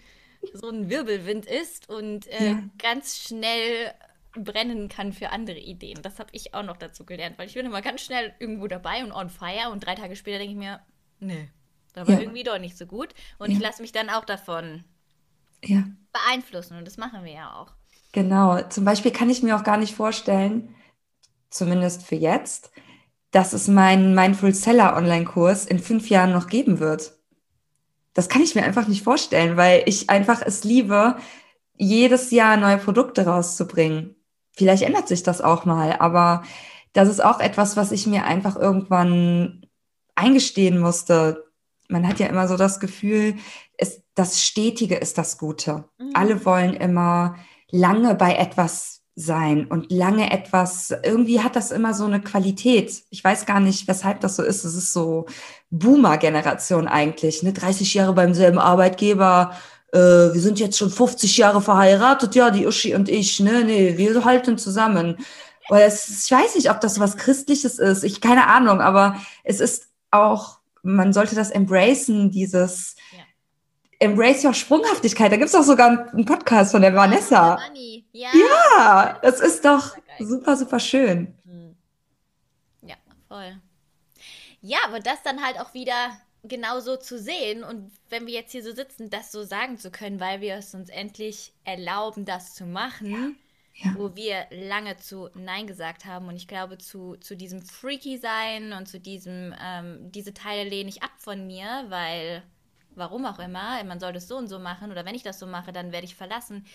so ein Wirbelwind ist und äh, ja. ganz schnell brennen kann für andere Ideen. Das habe ich auch noch dazu gelernt, weil ich bin immer ganz schnell irgendwo dabei und on fire und drei Tage später denke ich mir, nee, da war ja. irgendwie doch nicht so gut. Und ja. ich lasse mich dann auch davon ja. beeinflussen und das machen wir ja auch. Genau, zum Beispiel kann ich mir auch gar nicht vorstellen, zumindest für jetzt, dass es meinen Mindful Seller Online-Kurs in fünf Jahren noch geben wird das kann ich mir einfach nicht vorstellen, weil ich einfach es liebe, jedes Jahr neue Produkte rauszubringen. Vielleicht ändert sich das auch mal, aber das ist auch etwas, was ich mir einfach irgendwann eingestehen musste. Man hat ja immer so das Gefühl, es, das Stetige ist das Gute. Mhm. Alle wollen immer lange bei etwas sein und lange etwas, irgendwie hat das immer so eine Qualität. Ich weiß gar nicht, weshalb das so ist. Es ist so Boomer-Generation eigentlich, ne? 30 Jahre beim selben Arbeitgeber, äh, wir sind jetzt schon 50 Jahre verheiratet, ja, die Uschi und ich, ne? Nee, wir halten zusammen. Weil es, ich weiß nicht, ob das was Christliches ist, ich keine Ahnung, aber es ist auch, man sollte das embracen, dieses ja. Embrace Your Sprunghaftigkeit. Da gibt es auch sogar einen Podcast von der Vanessa. Ja, ja das ist doch super, super schön. Hm. Ja, voll. Ja, aber das dann halt auch wieder genau so zu sehen und wenn wir jetzt hier so sitzen, das so sagen zu können, weil wir es uns endlich erlauben, das zu machen, ja. Ja. wo wir lange zu Nein gesagt haben und ich glaube zu, zu diesem Freaky sein und zu diesem, ähm, diese Teile lehne ich ab von mir, weil warum auch immer, man soll das so und so machen oder wenn ich das so mache, dann werde ich verlassen.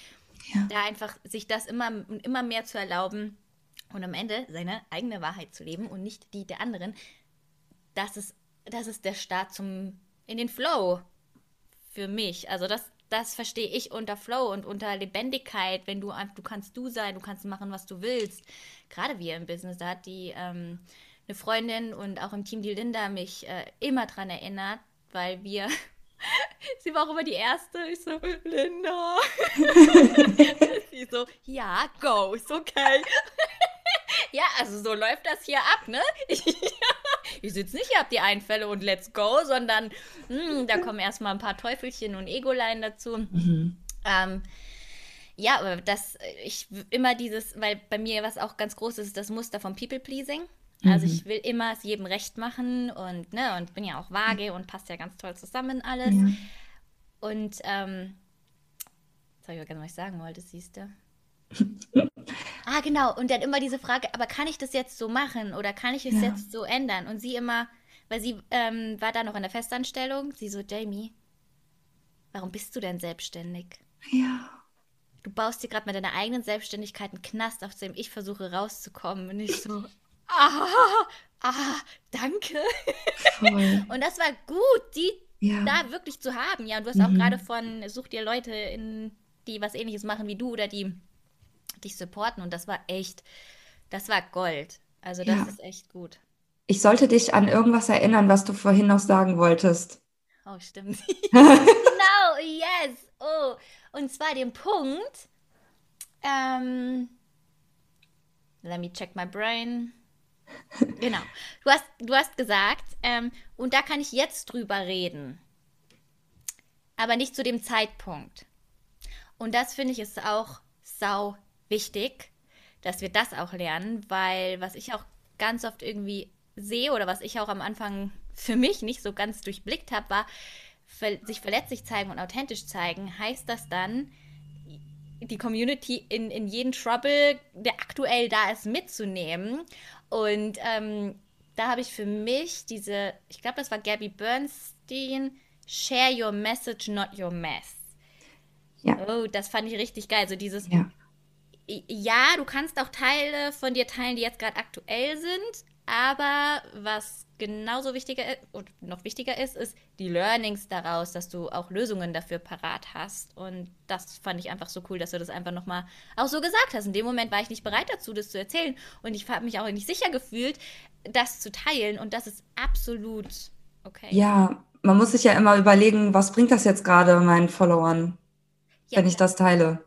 Ja. Da einfach sich das immer, immer mehr zu erlauben und am Ende seine eigene Wahrheit zu leben und nicht die der anderen, das ist das ist der Start zum in den Flow für mich. Also das das verstehe ich unter Flow und unter Lebendigkeit, wenn du du kannst du sein, du kannst machen, was du willst. Gerade wir im Business, da hat die ähm, eine Freundin und auch im Team die Linda mich äh, immer dran erinnert, weil wir Sie war auch immer die Erste. Ich so, Linda. Sie so, ja, go, ist okay. ja, also so läuft das hier ab, ne? ich sitze nicht, ihr habt die Einfälle und let's go, sondern mh, hm, da kommen erstmal ein paar Teufelchen und Egolein dazu. Mhm. Ähm, ja, aber das, ich immer dieses, weil bei mir was auch ganz groß ist, das Muster vom People-Pleasing. Also mhm. ich will immer es jedem recht machen und ne und bin ja auch vage und passt ja ganz toll zusammen alles. Ja. Und ähm, jetzt habe ich vergessen, was ich sagen wollte, siehst du. ah, genau. Und dann immer diese Frage, aber kann ich das jetzt so machen oder kann ich es ja. jetzt so ändern? Und sie immer, weil sie ähm, war da noch in der Festanstellung, sie so, Jamie, warum bist du denn selbstständig? Ja. Du baust dir gerade mit deiner eigenen Selbstständigkeit einen Knast, auf dem ich versuche rauszukommen. Und ich so, ah, ah, danke. Voll. Und das war gut, die ja. da wirklich zu haben. Ja, und du hast mhm. auch gerade von, such dir Leute, in, die was ähnliches machen wie du oder die dich supporten. Und das war echt, das war Gold. Also das ja. ist echt gut. Ich sollte dich an irgendwas erinnern, was du vorhin noch sagen wolltest. Oh, stimmt. genau, yes. Oh, und zwar den Punkt. Ähm, let me check my brain. Genau. Du hast, du hast gesagt, ähm, und da kann ich jetzt drüber reden. Aber nicht zu dem Zeitpunkt. Und das finde ich ist auch sau wichtig, dass wir das auch lernen, weil was ich auch ganz oft irgendwie sehe oder was ich auch am Anfang für mich nicht so ganz durchblickt habe, war, sich verletzlich zeigen und authentisch zeigen, heißt das dann, die Community in, in jeden Trouble, der aktuell da ist, mitzunehmen. Und ähm, da habe ich für mich diese, ich glaube, das war Gabby Bernstein, Share Your Message, Not Your Mess. Ja. Oh, das fand ich richtig geil. Also dieses, ja ja, du kannst auch Teile von dir teilen, die jetzt gerade aktuell sind, aber was genauso wichtiger und noch wichtiger ist, ist die Learnings daraus, dass du auch Lösungen dafür parat hast. Und das fand ich einfach so cool, dass du das einfach nochmal auch so gesagt hast. In dem Moment war ich nicht bereit dazu, das zu erzählen. Und ich habe mich auch nicht sicher gefühlt, das zu teilen. Und das ist absolut okay. Ja, man muss sich ja immer überlegen, was bringt das jetzt gerade meinen Followern, ja, wenn ich das teile.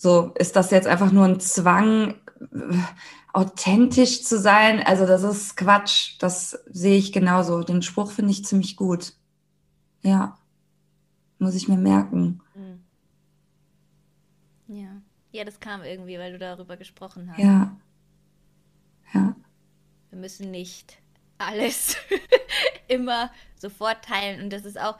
So, ist das jetzt einfach nur ein Zwang, authentisch zu sein? Also, das ist Quatsch. Das sehe ich genauso. Den Spruch finde ich ziemlich gut. Ja. Muss ich mir merken. Mhm. Ja. Ja, das kam irgendwie, weil du darüber gesprochen hast. Ja. Ja. Wir müssen nicht alles immer sofort teilen. Und das ist auch,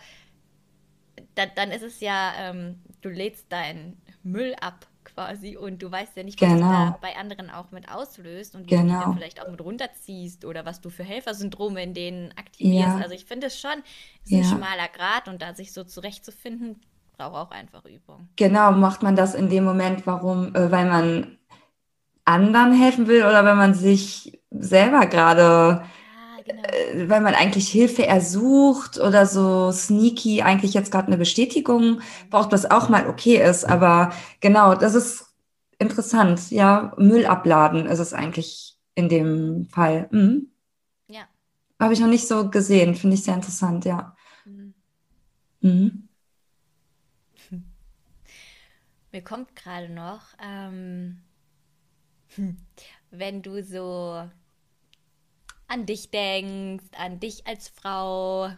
da, dann ist es ja, ähm, du lädst deinen Müll ab quasi und du weißt ja nicht, was genau. du da bei anderen auch mit auslöst und wie genau. du dann vielleicht auch mit runterziehst oder was du für Helfersyndrome in denen aktivierst. Ja. Also ich finde es schon, ist ja. ein schmaler Grad und da sich so zurechtzufinden, braucht auch einfach Übung. Genau, macht man das in dem Moment, warum, äh, weil man anderen helfen will oder wenn man sich selber gerade genau. Äh, weil man eigentlich Hilfe ersucht oder so sneaky eigentlich jetzt gerade eine Bestätigung braucht, was auch mal okay ist. Aber genau, das ist interessant. Ja, Müll abladen ist es eigentlich in dem Fall. Mhm. Ja. Habe ich noch nicht so gesehen. Finde ich sehr interessant, ja. Mhm. Mhm. Mir kommt gerade noch, ähm, wenn du so an dich denkst, an dich als Frau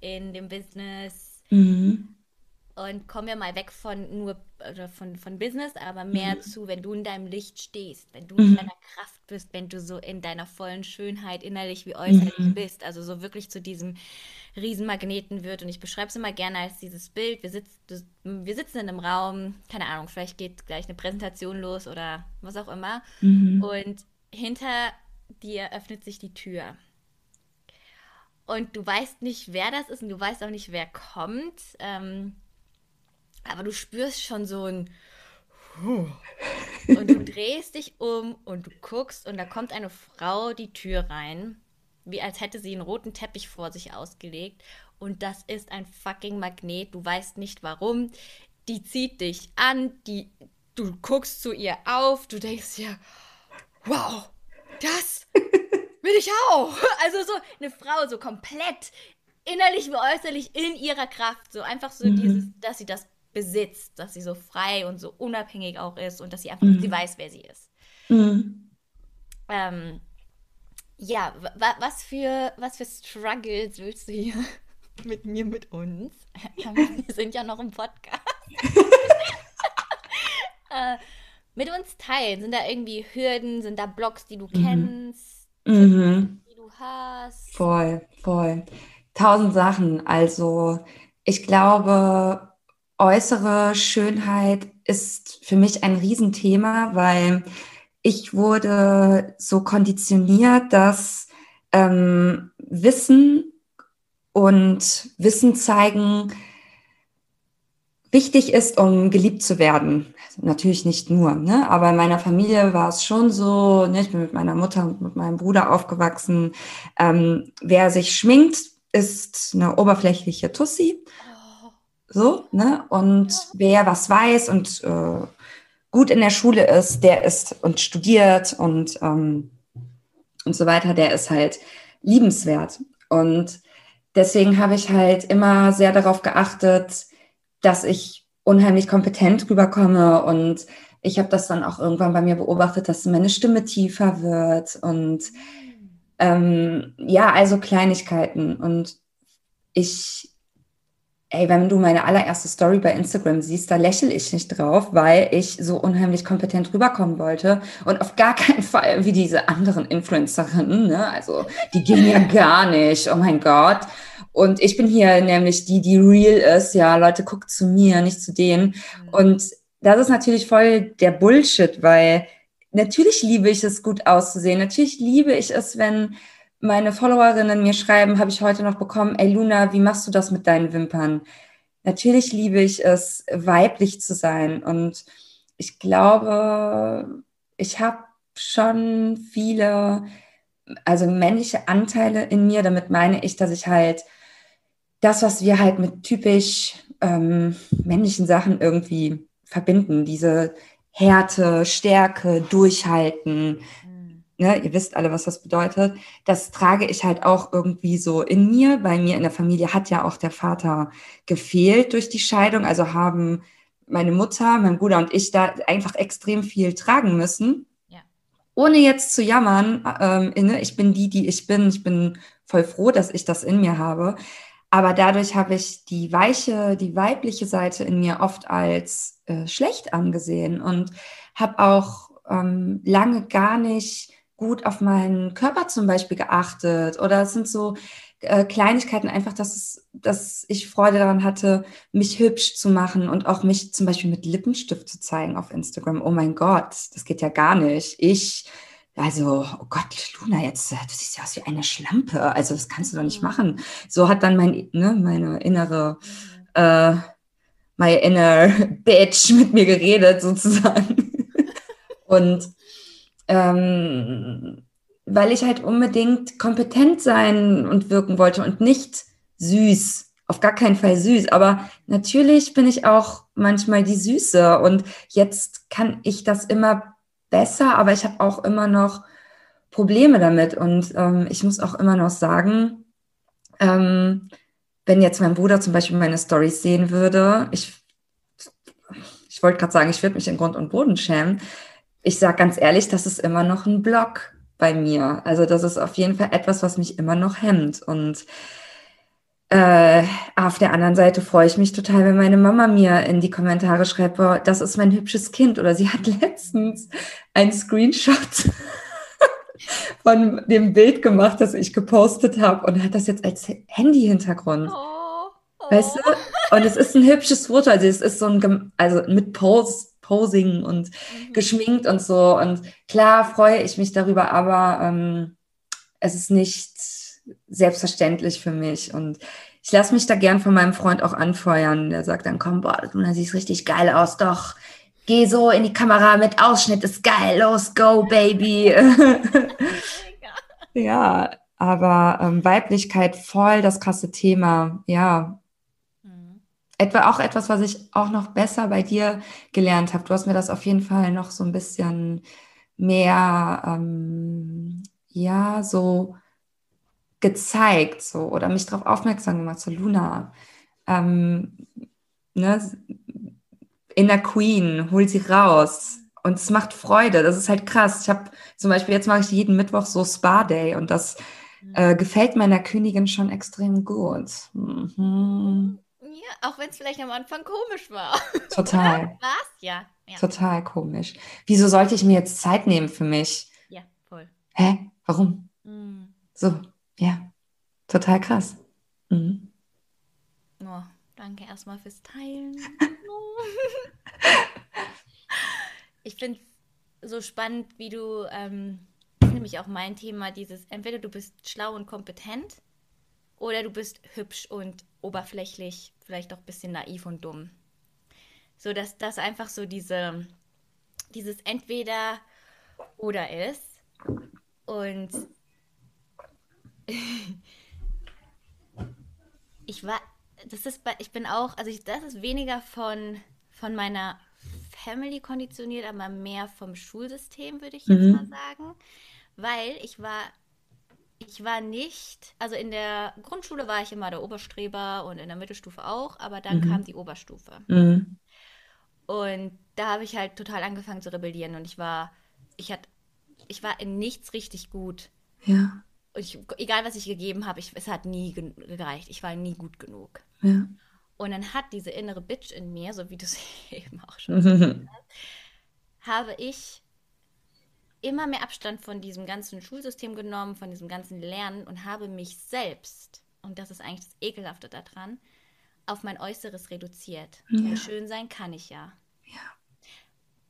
in dem Business. Mhm. und kommen wir mal weg von nur oder von, von Business, aber mehr mhm. zu, wenn du in deinem Licht stehst, wenn du mhm. in deiner Kraft bist, wenn du so in deiner vollen Schönheit innerlich wie äußerlich mhm. bist, also so wirklich zu diesem Riesenmagneten wird. Und ich beschreibe es immer gerne als dieses Bild. Wir, sitz, wir sitzen in einem Raum, keine Ahnung, vielleicht geht gleich eine Präsentation los oder was auch immer. Mhm. Und hinter dir öffnet sich die Tür und du weißt nicht, wer das ist und du weißt auch nicht, wer kommt. Ähm, aber du spürst schon so ein und du drehst dich um und du guckst und da kommt eine Frau die Tür rein, wie als hätte sie einen roten Teppich vor sich ausgelegt und das ist ein fucking Magnet. Du weißt nicht warum. Die zieht dich an, die du guckst zu ihr auf, du denkst ja, wow, das will ich auch. Also so eine Frau so komplett innerlich wie äußerlich in ihrer Kraft. So einfach so mhm. dieses, dass sie das besitzt, dass sie so frei und so unabhängig auch ist und dass sie einfach, mhm. sie weiß, wer sie ist. Mhm. Ähm, ja, was für, was für Struggles willst du hier mit mir, mit uns? Wir sind ja noch im Podcast. äh, mit uns teilen. Sind da irgendwie Hürden, sind da Blogs, die du mhm. kennst? Mhm. die du hast. Voll, voll. Tausend Sachen. Also ich glaube, äußere Schönheit ist für mich ein Riesenthema, weil ich wurde so konditioniert, dass ähm, Wissen und Wissen zeigen wichtig ist, um geliebt zu werden. Natürlich nicht nur, ne? aber in meiner Familie war es schon so, ne? ich bin mit meiner Mutter und mit meinem Bruder aufgewachsen. Ähm, wer sich schminkt, ist eine oberflächliche Tussi. So, ne? Und wer was weiß und äh, gut in der Schule ist, der ist und studiert und, ähm, und so weiter, der ist halt liebenswert. Und deswegen habe ich halt immer sehr darauf geachtet, dass ich unheimlich kompetent rüberkomme und ich habe das dann auch irgendwann bei mir beobachtet, dass meine Stimme tiefer wird und ähm, ja, also Kleinigkeiten und ich, ey, wenn du meine allererste Story bei Instagram siehst, da lächle ich nicht drauf, weil ich so unheimlich kompetent rüberkommen wollte und auf gar keinen Fall wie diese anderen Influencerinnen, ne? also die gehen ja gar nicht, oh mein Gott. Und ich bin hier nämlich die, die real ist. Ja, Leute, guckt zu mir, nicht zu denen. Mhm. Und das ist natürlich voll der Bullshit, weil natürlich liebe ich es, gut auszusehen. Natürlich liebe ich es, wenn meine Followerinnen mir schreiben, habe ich heute noch bekommen, ey Luna, wie machst du das mit deinen Wimpern? Natürlich liebe ich es, weiblich zu sein. Und ich glaube, ich habe schon viele, also männliche Anteile in mir. Damit meine ich, dass ich halt das, was wir halt mit typisch ähm, männlichen Sachen irgendwie verbinden, diese Härte, Stärke, Durchhalten. Mhm. Ne, ihr wisst alle, was das bedeutet. Das trage ich halt auch irgendwie so in mir. Bei mir in der Familie hat ja auch der Vater gefehlt durch die Scheidung. Also haben meine Mutter, mein Bruder und ich da einfach extrem viel tragen müssen. Ja. Ohne jetzt zu jammern, ähm, ich bin die, die ich bin. Ich bin voll froh, dass ich das in mir habe. Aber dadurch habe ich die weiche, die weibliche Seite in mir oft als äh, schlecht angesehen und habe auch ähm, lange gar nicht gut auf meinen Körper zum Beispiel geachtet. Oder es sind so äh, Kleinigkeiten einfach, dass, es, dass ich Freude daran hatte, mich hübsch zu machen und auch mich zum Beispiel mit Lippenstift zu zeigen auf Instagram. Oh mein Gott, das geht ja gar nicht. Ich also, oh Gott, Luna, jetzt, äh, du siehst ja aus wie eine Schlampe. Also, das kannst du doch nicht machen. So hat dann mein, ne, meine innere, äh, my inner bitch mit mir geredet, sozusagen. Und ähm, weil ich halt unbedingt kompetent sein und wirken wollte und nicht süß. Auf gar keinen Fall süß. Aber natürlich bin ich auch manchmal die Süße. Und jetzt kann ich das immer besser, aber ich habe auch immer noch Probleme damit. Und ähm, ich muss auch immer noch sagen, ähm, wenn jetzt mein Bruder zum Beispiel meine Stories sehen würde, ich, ich wollte gerade sagen, ich würde mich in Grund und Boden schämen. Ich sage ganz ehrlich, das ist immer noch ein Block bei mir. Also das ist auf jeden Fall etwas, was mich immer noch hemmt. Und äh, auf der anderen Seite freue ich mich total, wenn meine Mama mir in die Kommentare schreibt, boah, das ist mein hübsches Kind. Oder sie hat letztens einen Screenshot von dem Bild gemacht, das ich gepostet habe und hat das jetzt als Handy-Hintergrund. Oh, oh. Weißt du? Und es ist ein hübsches Foto. Also es ist so ein, also mit Pose, Posing und mhm. geschminkt und so. Und klar freue ich mich darüber, aber ähm, es ist nicht selbstverständlich für mich. Und ich lasse mich da gern von meinem Freund auch anfeuern. Der sagt dann, komm, boah, du siehst richtig geil aus, doch. Geh so in die Kamera mit Ausschnitt, ist geil, los, go, Baby. ja, aber ähm, Weiblichkeit voll das krasse Thema, ja. Mhm. Etwa auch etwas, was ich auch noch besser bei dir gelernt habe. Du hast mir das auf jeden Fall noch so ein bisschen mehr, ähm, ja, so gezeigt so oder mich darauf aufmerksam gemacht, so Luna, ähm, ne, Inner Queen, hol sie raus. Und es macht Freude. Das ist halt krass. Ich habe zum Beispiel, jetzt mache ich jeden Mittwoch so Spa-Day und das mhm. äh, gefällt meiner Königin schon extrem gut. Mhm. Ja, auch wenn es vielleicht am Anfang komisch war. Total. Was? Ja, ja. Total komisch. Wieso sollte ich mir jetzt Zeit nehmen für mich? Ja, voll. Hä? Warum? Mhm. So. Ja, total krass. Mhm. Oh, danke erstmal fürs Teilen. ich finde es so spannend, wie du, ähm, das ist nämlich auch mein Thema, dieses, entweder du bist schlau und kompetent oder du bist hübsch und oberflächlich, vielleicht auch ein bisschen naiv und dumm. So dass das einfach so diese, dieses entweder oder ist. Und ich war, das ist bei, ich bin auch, also ich, das ist weniger von, von meiner Family konditioniert, aber mehr vom Schulsystem, würde ich jetzt mhm. mal sagen. Weil ich war, ich war nicht, also in der Grundschule war ich immer der Oberstreber und in der Mittelstufe auch, aber dann mhm. kam die Oberstufe. Mhm. Und da habe ich halt total angefangen zu rebellieren und ich war, ich hatte, ich war in nichts richtig gut. Ja ich, egal was ich gegeben habe, es hat nie gereicht. Ich war nie gut genug. Ja. Und dann hat diese innere Bitch in mir, so wie du es eben auch schon gesagt hast, habe ich immer mehr Abstand von diesem ganzen Schulsystem genommen, von diesem ganzen Lernen und habe mich selbst, und das ist eigentlich das Ekelhafte daran, auf mein Äußeres reduziert. Ja. Schön sein kann ich ja. Ja.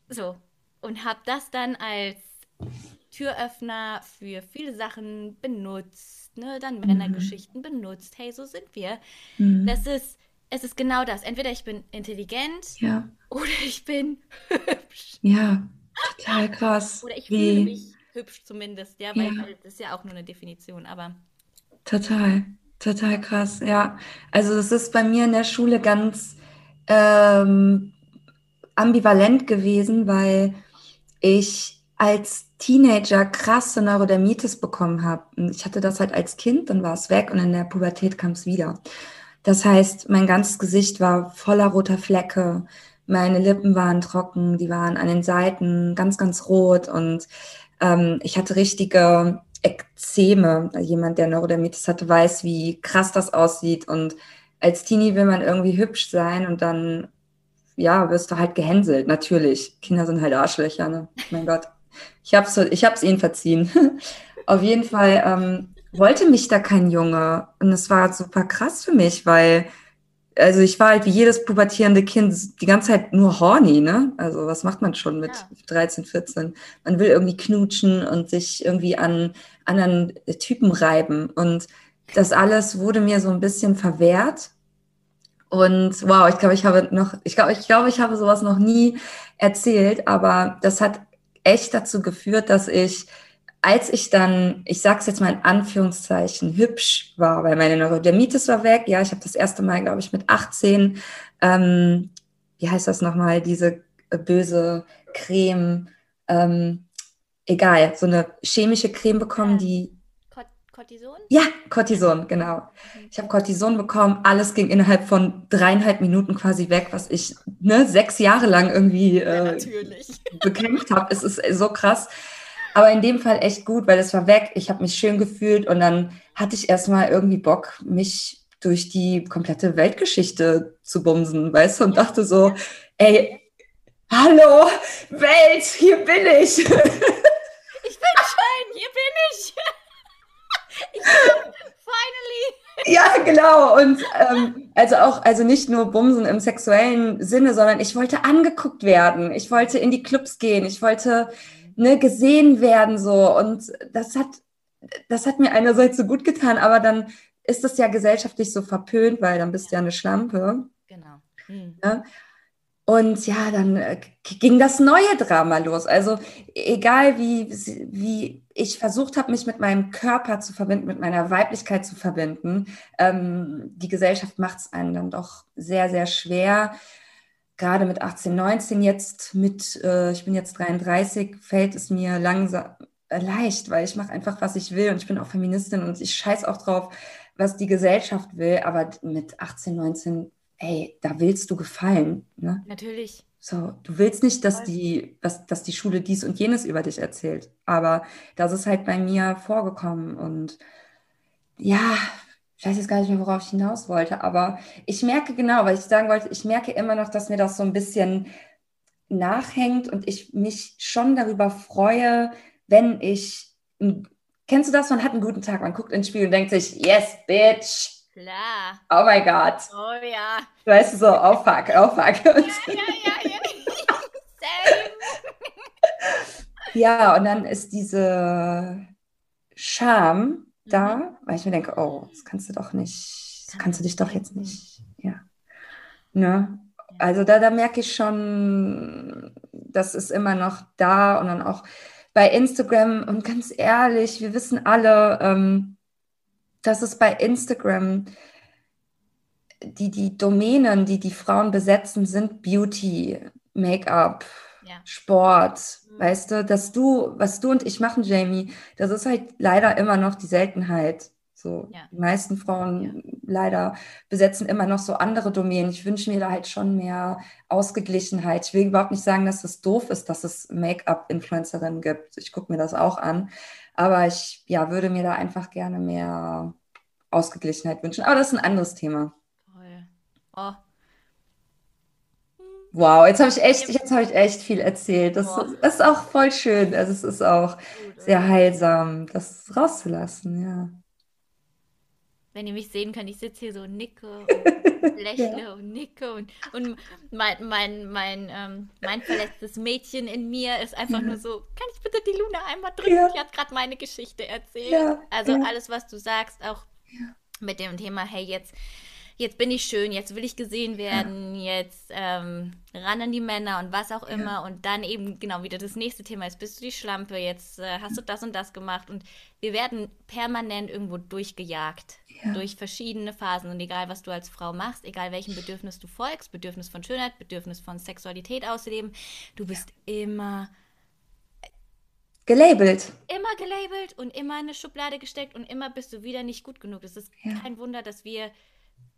So. Und habe das dann als Türöffner für viele Sachen benutzt, ne? dann. Männergeschichten mhm. benutzt. Hey, so sind wir. Mhm. Das ist, es ist genau das. Entweder ich bin intelligent ja. oder ich bin hübsch. Ja, total krass. oder ich Wie? fühle mich hübsch zumindest, ja, weil ja. das ist ja auch nur eine Definition, aber. Total, total krass, ja. Also das ist bei mir in der Schule ganz ähm, ambivalent gewesen, weil ich als Teenager krasse Neurodermitis bekommen habe. Ich hatte das halt als Kind, dann war es weg und in der Pubertät kam es wieder. Das heißt, mein ganzes Gesicht war voller roter Flecke, meine Lippen waren trocken, die waren an den Seiten ganz, ganz rot und ähm, ich hatte richtige Ekzeme. Jemand, der Neurodermitis hatte, weiß, wie krass das aussieht und als Teenie will man irgendwie hübsch sein und dann, ja, wirst du halt gehänselt, natürlich. Kinder sind halt Arschlöcher, ne? Mein Gott. Ich habe es ich hab's ihnen verziehen. Auf jeden Fall ähm, wollte mich da kein Junge. Und es war super krass für mich, weil, also ich war halt wie jedes pubertierende Kind die ganze Zeit nur horny, ne? Also was macht man schon mit ja. 13, 14? Man will irgendwie knutschen und sich irgendwie an anderen Typen reiben. Und das alles wurde mir so ein bisschen verwehrt. Und wow, ich glaube, ich habe noch, ich glaube, ich glaube, ich habe sowas noch nie erzählt, aber das hat echt dazu geführt, dass ich, als ich dann, ich sag's jetzt mal in Anführungszeichen, hübsch war, weil meine Neurodermitis war weg. Ja, ich habe das erste Mal, glaube ich, mit 18, ähm, wie heißt das nochmal, diese äh, böse Creme, ähm, egal, so eine chemische Creme bekommen, die Cortison? Ja, Cortison, genau. Ich habe Cortison bekommen. Alles ging innerhalb von dreieinhalb Minuten quasi weg, was ich ne, sechs Jahre lang irgendwie äh, bekämpft habe. Es ist so krass. Aber in dem Fall echt gut, weil es war weg. Ich habe mich schön gefühlt und dann hatte ich erstmal irgendwie Bock, mich durch die komplette Weltgeschichte zu bumsen, weißt du, und dachte so, ey, hallo, Welt, hier bin ich. Ich bin schön, hier bin ich. Ich bin finally. Ja, genau. Und ähm, also auch, also nicht nur Bumsen im sexuellen Sinne, sondern ich wollte angeguckt werden. Ich wollte in die Clubs gehen. Ich wollte ne, gesehen werden so. Und das hat, das hat mir einerseits so gut getan, aber dann ist das ja gesellschaftlich so verpönt, weil dann bist du ja eine Schlampe. Genau. Hm. Ne? Und ja, dann äh, ging das neue Drama los. Also egal wie, wie ich versucht habe, mich mit meinem Körper zu verbinden, mit meiner Weiblichkeit zu verbinden, ähm, die Gesellschaft macht es einem dann doch sehr, sehr schwer. Gerade mit 18, 19 jetzt, mit, äh, ich bin jetzt 33, fällt es mir langsam äh, leicht, weil ich mache einfach, was ich will und ich bin auch Feministin und ich scheiß auch drauf, was die Gesellschaft will. Aber mit 18, 19 ey, da willst du gefallen. Ne? Natürlich. So, du willst nicht, dass die, dass, dass die Schule dies und jenes über dich erzählt. Aber das ist halt bei mir vorgekommen. Und ja, ich weiß jetzt gar nicht mehr, worauf ich hinaus wollte, aber ich merke genau, weil ich sagen wollte, ich merke immer noch, dass mir das so ein bisschen nachhängt und ich mich schon darüber freue, wenn ich, kennst du das, man hat einen guten Tag, man guckt ins Spiel und denkt sich, yes, bitch, Klar. Oh mein Gott. Oh ja. Weißt du, so, oh fuck, oh fuck. Ja, ja, ja, ja. Ja, und dann ist diese Scham da, mhm. weil ich mir denke, oh, das kannst du doch nicht, das kannst du dich doch jetzt nicht, ja. Ne? Also da, da merke ich schon, das ist immer noch da und dann auch bei Instagram und ganz ehrlich, wir wissen alle, ähm, dass es bei Instagram die, die Domänen, die die Frauen besetzen, sind Beauty, Make-up, ja. Sport. Mhm. Weißt du, dass du, was du und ich machen, Jamie, das ist halt leider immer noch die Seltenheit. So, ja. die meisten Frauen ja. leider besetzen immer noch so andere Domänen. Ich wünsche mir da halt schon mehr Ausgeglichenheit. Ich will überhaupt nicht sagen, dass es doof ist, dass es Make-up-Influencerinnen gibt. Ich gucke mir das auch an. Aber ich ja, würde mir da einfach gerne mehr Ausgeglichenheit wünschen. Aber das ist ein anderes Thema. Toll. Oh. Wow, jetzt habe ich echt, jetzt habe ich echt viel erzählt. Das, das, ist auch voll schön. Also es ist auch sehr heilsam, das rauszulassen, ja. Wenn ihr mich sehen könnt, ich sitze hier so und nicke und lächle ja. und nicke und, und mein, mein, mein, ähm, mein verletztes Mädchen in mir ist einfach ja. nur so, kann ich bitte die Luna einmal drücken? Ja. Die hat gerade meine Geschichte erzählt. Also alles, was du sagst, auch mit dem Thema, hey, jetzt jetzt bin ich schön, jetzt will ich gesehen werden, ja. jetzt ähm, ran an die Männer und was auch immer. Ja. Und dann eben genau wieder das nächste Thema ist, bist du die Schlampe, jetzt äh, hast du das und das gemacht. Und wir werden permanent irgendwo durchgejagt, ja. durch verschiedene Phasen. Und egal, was du als Frau machst, egal welchem Bedürfnis du folgst, Bedürfnis von Schönheit, Bedürfnis von Sexualität ausleben, du bist immer gelabelt. Immer gelabelt und immer in eine Schublade gesteckt und immer bist du wieder nicht gut genug. Es ist ja. kein Wunder, dass wir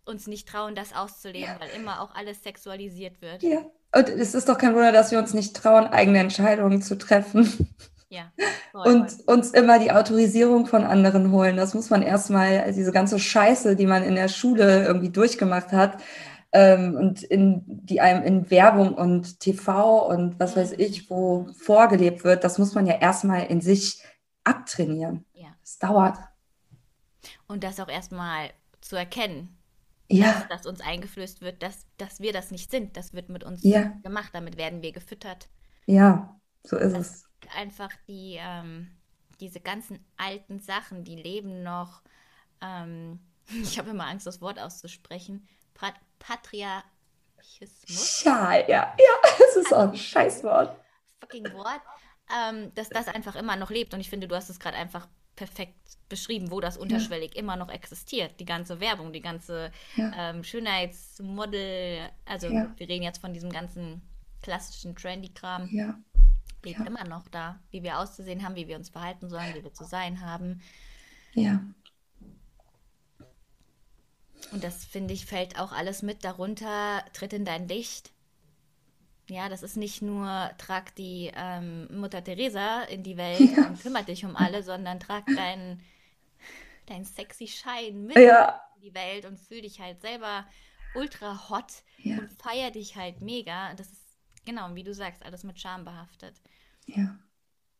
uns nicht trauen, das auszuleben, ja. weil immer auch alles sexualisiert wird. Ja, und es ist doch kein Wunder, dass wir uns nicht trauen, eigene Entscheidungen zu treffen. Ja. Voll, und voll. uns immer die Autorisierung von anderen holen. Das muss man erstmal, also diese ganze Scheiße, die man in der Schule irgendwie durchgemacht hat, ähm, und in, die einem in Werbung und TV und was weiß ich, wo vorgelebt wird, das muss man ja erstmal in sich abtrainieren. Ja. Das dauert. Und das auch erstmal zu erkennen, ja. dass, uns eingeflößt wird, dass, dass wir das nicht sind. Das wird mit uns ja. gemacht, damit werden wir gefüttert. Ja, so ist dass es. Einfach die, ähm, diese ganzen alten Sachen, die leben noch. Ähm, ich habe immer Angst, das Wort auszusprechen. Pat Patriarchismus. Schal, ja. Ja, das ist auch ein Scheißwort. Fucking Wort. Ähm, dass das einfach immer noch lebt. Und ich finde, du hast es gerade einfach perfekt beschrieben, wo das unterschwellig ja. immer noch existiert. Die ganze Werbung, die ganze ja. ähm, Schönheitsmodel, also ja. wir reden jetzt von diesem ganzen klassischen Trendy-Kram, ja. lebt immer noch da, wie wir auszusehen haben, wie wir uns verhalten sollen, wie wir zu sein haben. Ja. Und das, finde ich, fällt auch alles mit darunter, tritt in dein Licht. Ja, das ist nicht nur, trag die ähm, Mutter Teresa in die Welt und kümmert dich um alle, sondern trag deinen dein sexy Schein mit ja. in die Welt und fühl dich halt selber ultra hot Ja. und feier dich halt mega. Das ist, genau, wie du sagst, alles mit Scham behaftet. Ja.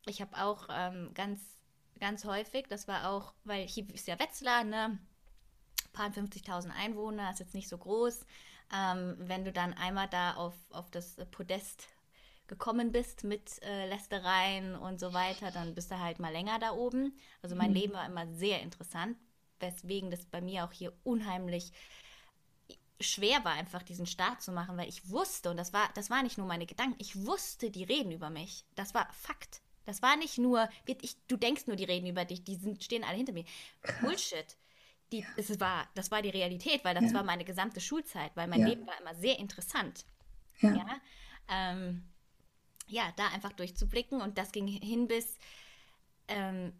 Ich habe auch ähm, ganz, ganz häufig, das war auch, weil hier ist ja Wetzlar, ne? Paar 50.000 Einwohner, ist jetzt nicht so groß. Ähm, wenn du dann einmal da auf, auf das Podest gekommen bist mit äh, Lästereien und so weiter, dann bist du halt mal länger da oben. Also mein Leben war immer sehr interessant, weswegen das bei mir auch hier unheimlich schwer war, einfach diesen Start zu machen, weil ich wusste, und das war, das war nicht nur meine Gedanken, ich wusste, die reden über mich. Das war Fakt. Das war nicht nur, ich, du denkst nur, die reden über dich, die sind, stehen alle hinter mir. Bullshit. Die, das, war, das war die Realität, weil das Ja. war meine gesamte Schulzeit, weil mein Ja. Leben war immer sehr interessant. Ja. Ja, ähm, ja, da einfach durchzublicken und das ging hin bis ähm,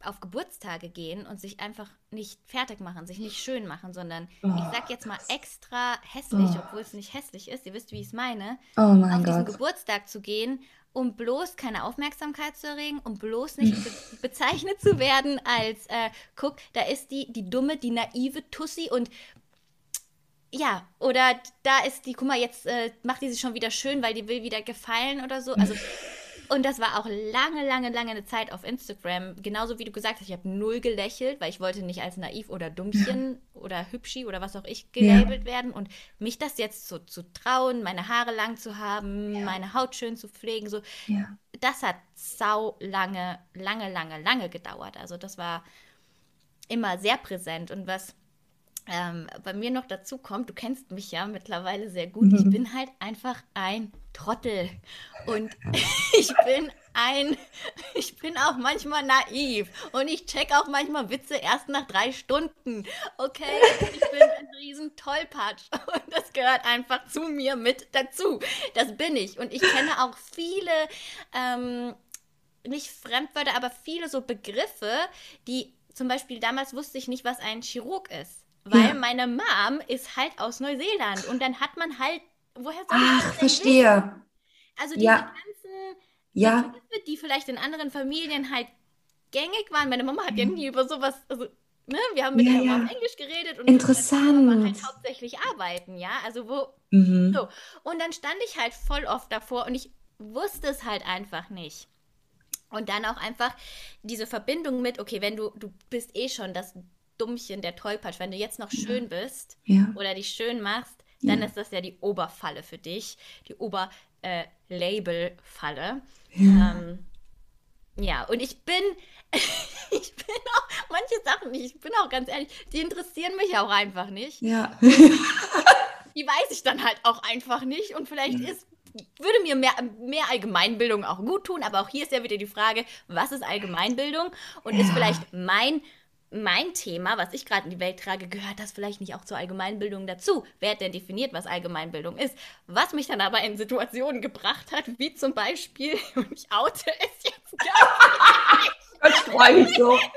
auf Geburtstage gehen und sich einfach nicht fertig machen, sich nicht schön machen, sondern ich Oh, sag jetzt mal extra hässlich, Oh. obwohl es nicht hässlich ist, ihr wisst, wie ich es meine, Oh auf mein diesen Gott. Geburtstag zu gehen, um bloß keine Aufmerksamkeit zu erregen, um bloß nicht be bezeichnet zu werden als, äh, guck, da ist die, die dumme, die naive Tussi und ja, oder da ist die, guck mal, jetzt äh, macht die sich schon wieder schön, weil die will wieder gefallen oder so. Also, und das war auch lange, lange, lange eine Zeit auf Instagram. Genauso wie du gesagt hast, ich habe null gelächelt, weil ich wollte nicht als naiv oder dummchen oder hübschi oder was auch ich gelabelt werden. Und mich das jetzt so zu trauen, meine Haare lang zu haben, meine Haut schön zu pflegen, so, Ja. das hat sau lange, lange, lange, lange gedauert. Also das war immer sehr präsent. Und was ähm, bei mir noch dazu kommt, du kennst mich ja mittlerweile sehr gut, ich bin halt einfach ein Trottel. Und ich bin ein, ich bin auch manchmal naiv und ich check auch manchmal Witze erst nach drei Stunden. Okay, ich bin ein riesen Tollpatsch und das gehört einfach zu mir mit dazu. Das bin ich und ich kenne auch viele, ähm, nicht Fremdwörter, aber viele so Begriffe, die zum Beispiel damals wusste ich nicht, was ein Chirurg ist. Weil Ja. meine Mom ist halt aus Neuseeland und dann hat man halt, woher soll ich Ach, verstehe. also diese Ja. ganzen Ja. Begriffe, die vielleicht in anderen Familien halt gängig waren. Meine Mama hat ja nie über sowas, also, ne, wir haben mit Ja, der Mama ja. auf Englisch geredet und Interessant. war halt hauptsächlich arbeiten, ja, also wo, Mhm. so. Und dann stand ich halt voll oft davor und ich wusste es halt einfach nicht. Und dann auch einfach diese Verbindung mit, okay, wenn du, du bist eh schon das Dummchen, der Tollpatsch, wenn du jetzt noch schön bist, Ja. oder dich schön machst, dann Ja. ist das ja die Oberfalle für dich, die Oberlabel-Falle. Ja. Ähm, ja, und ich bin, ich bin auch, manche Sachen, ich bin auch ganz ehrlich, die interessieren mich auch einfach nicht. Ja. Die weiß ich dann halt auch einfach nicht und vielleicht ist, würde mir mehr, mehr Allgemeinbildung auch gut tun, aber auch hier ist ja wieder die Frage, was ist Allgemeinbildung und ist Ja. vielleicht mein mein Thema, was ich gerade in die Welt trage, gehört das vielleicht nicht auch zur Allgemeinbildung dazu? Wer hat denn definiert, was Allgemeinbildung ist? Was mich dann aber in Situationen gebracht hat, wie zum Beispiel, und ich oute es jetzt gar Ich freue mich so.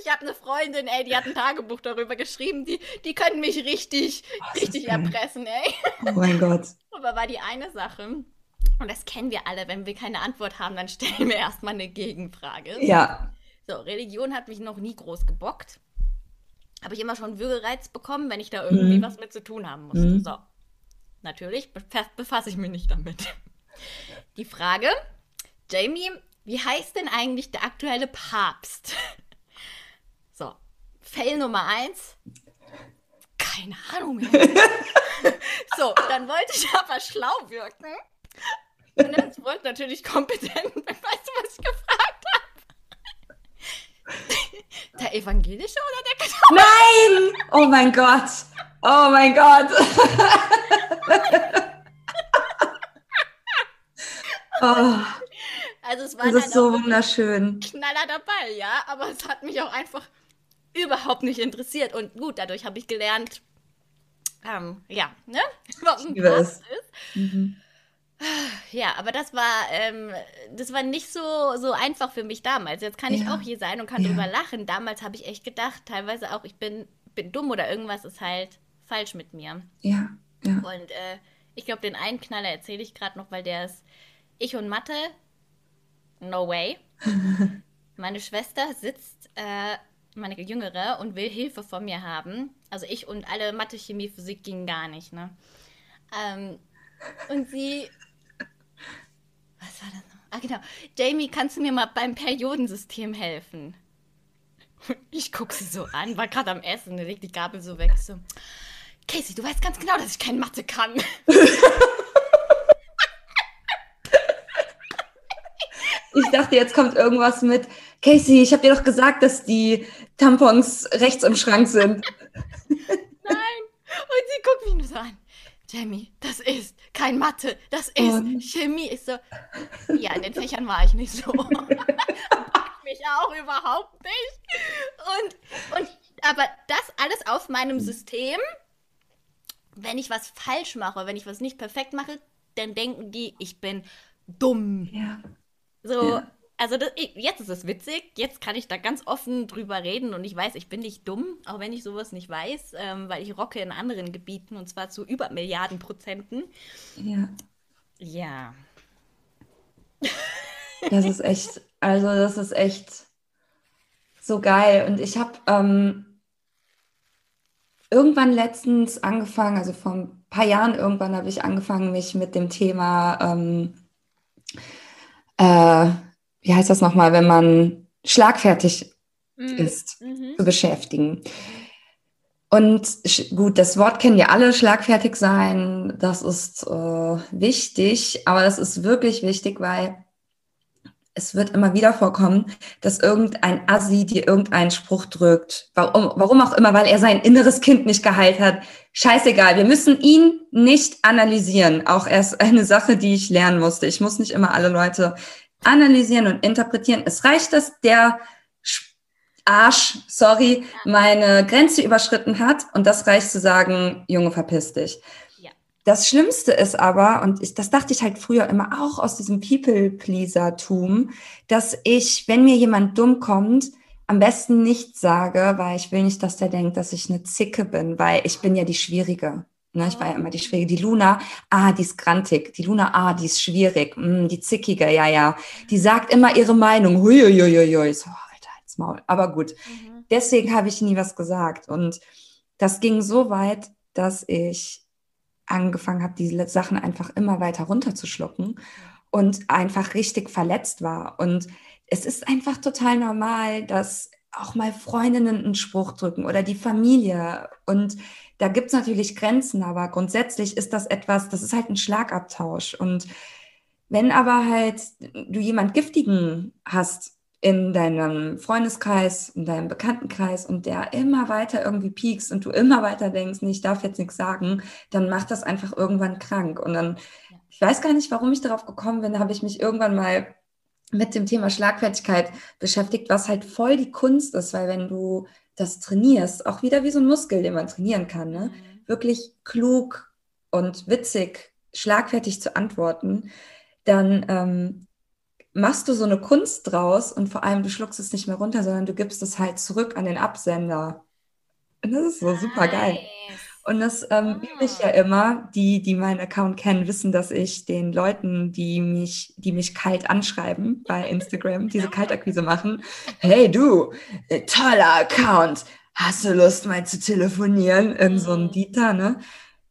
Ich habe eine Freundin, ey, die hat ein Tagebuch darüber geschrieben, die, die können mich richtig, Oh, richtig das erpressen, ey. Oh mein Gott. Aber war die eine Sache, und das kennen wir alle, wenn wir keine Antwort haben, dann stellen wir erstmal eine Gegenfrage. Ja. So, Religion hat mich noch nie groß gebockt. Habe ich immer schon Würgereiz bekommen, wenn ich da irgendwie Mhm. was mit zu tun haben musste. Mhm. So, natürlich befa befasse ich mich nicht damit. Die Frage, Jamie, wie heißt denn eigentlich der aktuelle Papst? So, Fail Nummer eins. Keine Ahnung so, dann wollte ich aber schlau wirken. Und dann wollte natürlich kompetent. Weißt du, was ich gefragt habe? Der evangelische oder der katholische? Nein! Oh mein Gott. Oh mein Gott. Oh, Also es war das ist so auch wunderschön. Knaller dabei, ja, aber es hat mich auch einfach überhaupt nicht interessiert. Und gut, dadurch habe ich gelernt, ähm, ja, ne? Papst es. ist. Mhm. Ja, aber das war, ähm, das war nicht so, so einfach für mich damals. Jetzt kann ich Ja. auch hier sein und kann Ja. drüber lachen. Damals habe ich echt gedacht, teilweise auch, ich bin, bin dumm oder irgendwas ist halt falsch mit mir. Ja, ja. Und äh, ich glaube, den einen Knaller erzähle ich gerade noch, weil der ist ich und Mathe. No way. Meine Schwester sitzt äh, meine Jüngere, und will Hilfe von mir haben. Also ich und alle Mathe, Chemie, Physik gingen gar nicht, ne? Ähm, und sie. Was war das noch? Ah, genau. Jamie, kannst du mir mal beim Periodensystem helfen? Ich gucke sie so an, war gerade am Essen, legt die Gabel so weg. So, Casey, du weißt ganz genau, dass ich keine Mathe kann. Ich dachte, jetzt kommt irgendwas mit, Casey, ich habe dir doch gesagt, dass die Tampons rechts im Schrank sind. Nein. Und sie guckt mich nur so an. Jamie, das ist kein Mathe, das ist oh. Chemie. Ich so, ja, in den Fächern war ich nicht so. mich auch überhaupt nicht. Und, und, aber das alles auf meinem System, wenn ich was falsch mache, wenn ich was nicht perfekt mache, dann denken die, ich bin dumm. Ja. So, ja. Also das, jetzt ist es witzig, jetzt kann ich da ganz offen drüber reden und ich weiß, ich bin nicht dumm, auch wenn ich sowas nicht weiß, ähm, weil ich rocke in anderen Gebieten und zwar zu über Milliarden Prozenten. Ja. Ja. Das ist echt, also das ist echt so geil. Und ich habe ähm, irgendwann letztens angefangen, also vor ein paar Jahren irgendwann habe ich angefangen, mich mit dem Thema ähm, äh, wie heißt das nochmal, wenn man schlagfertig mhm. ist, mhm. zu beschäftigen. Und gut, das Wort kennen wir alle, schlagfertig sein, das ist äh, wichtig, aber das ist wirklich wichtig, weil es wird immer wieder vorkommen, dass irgendein Assi dir irgendeinen Spruch drückt. Warum, warum auch immer, weil er sein inneres Kind nicht geheilt hat. Scheißegal, wir müssen ihn nicht analysieren. Auch erst eine Sache, die ich lernen musste. Ich muss nicht immer alle Leute analysieren und interpretieren. Es reicht, dass der Arsch, sorry, meine Grenze überschritten hat und das reicht zu sagen, Junge, verpiss dich. Das Schlimmste ist aber, und ich, das dachte ich halt früher immer auch aus diesem People-Pleaser-Tum, dass ich, wenn mir jemand dumm kommt, am besten nichts sage, weil ich will nicht, dass der denkt, dass ich eine Zicke bin, weil ich bin ja die Schwierige. Ne, ich war ja immer die Schwierige. Die Luna, ah, die ist grantig. Die Luna, ah, die ist schwierig. Mm, die Zickige, ja, ja. Die sagt immer ihre Meinung. Huiuiuiui. So, Alter, als Maul. Aber gut. Mhm. Deswegen habe ich nie was gesagt. Und das ging so weit, dass ich angefangen habe, diese Sachen einfach immer weiter runterzuschlucken und einfach richtig verletzt war. Und es ist einfach total normal, dass auch mal Freundinnen einen Spruch drücken oder die Familie. Und da gibt es natürlich Grenzen, aber grundsätzlich ist das etwas, das ist halt ein Schlagabtausch. Und wenn aber halt du jemand Giftigen hast, in deinem Freundeskreis, in deinem Bekanntenkreis und der immer weiter irgendwie piekst und du immer weiter denkst, nee, ich darf jetzt nichts sagen, dann macht das einfach irgendwann krank. Und dann, ich weiß gar nicht, warum ich darauf gekommen bin, habe ich mich irgendwann mal mit dem Thema Schlagfertigkeit beschäftigt, was halt voll die Kunst ist, weil wenn du das trainierst, auch wieder wie so ein Muskel, den man trainieren kann, ne? Mhm. wirklich klug und witzig, schlagfertig zu antworten, dann ähm, machst du so eine Kunst draus und vor allem du schluckst es nicht mehr runter, sondern du gibst es halt zurück an den Absender. Und das ist so super geil. Und das ähm, übe ich ja immer. Die, die meinen Account kennen, wissen, dass ich den Leuten, die mich, die mich kalt anschreiben bei Instagram, diese Kaltakquise machen. Hey du, äh, toller Account. Hast du Lust mal zu telefonieren? Irgend so ein mhm. Dieter, ne?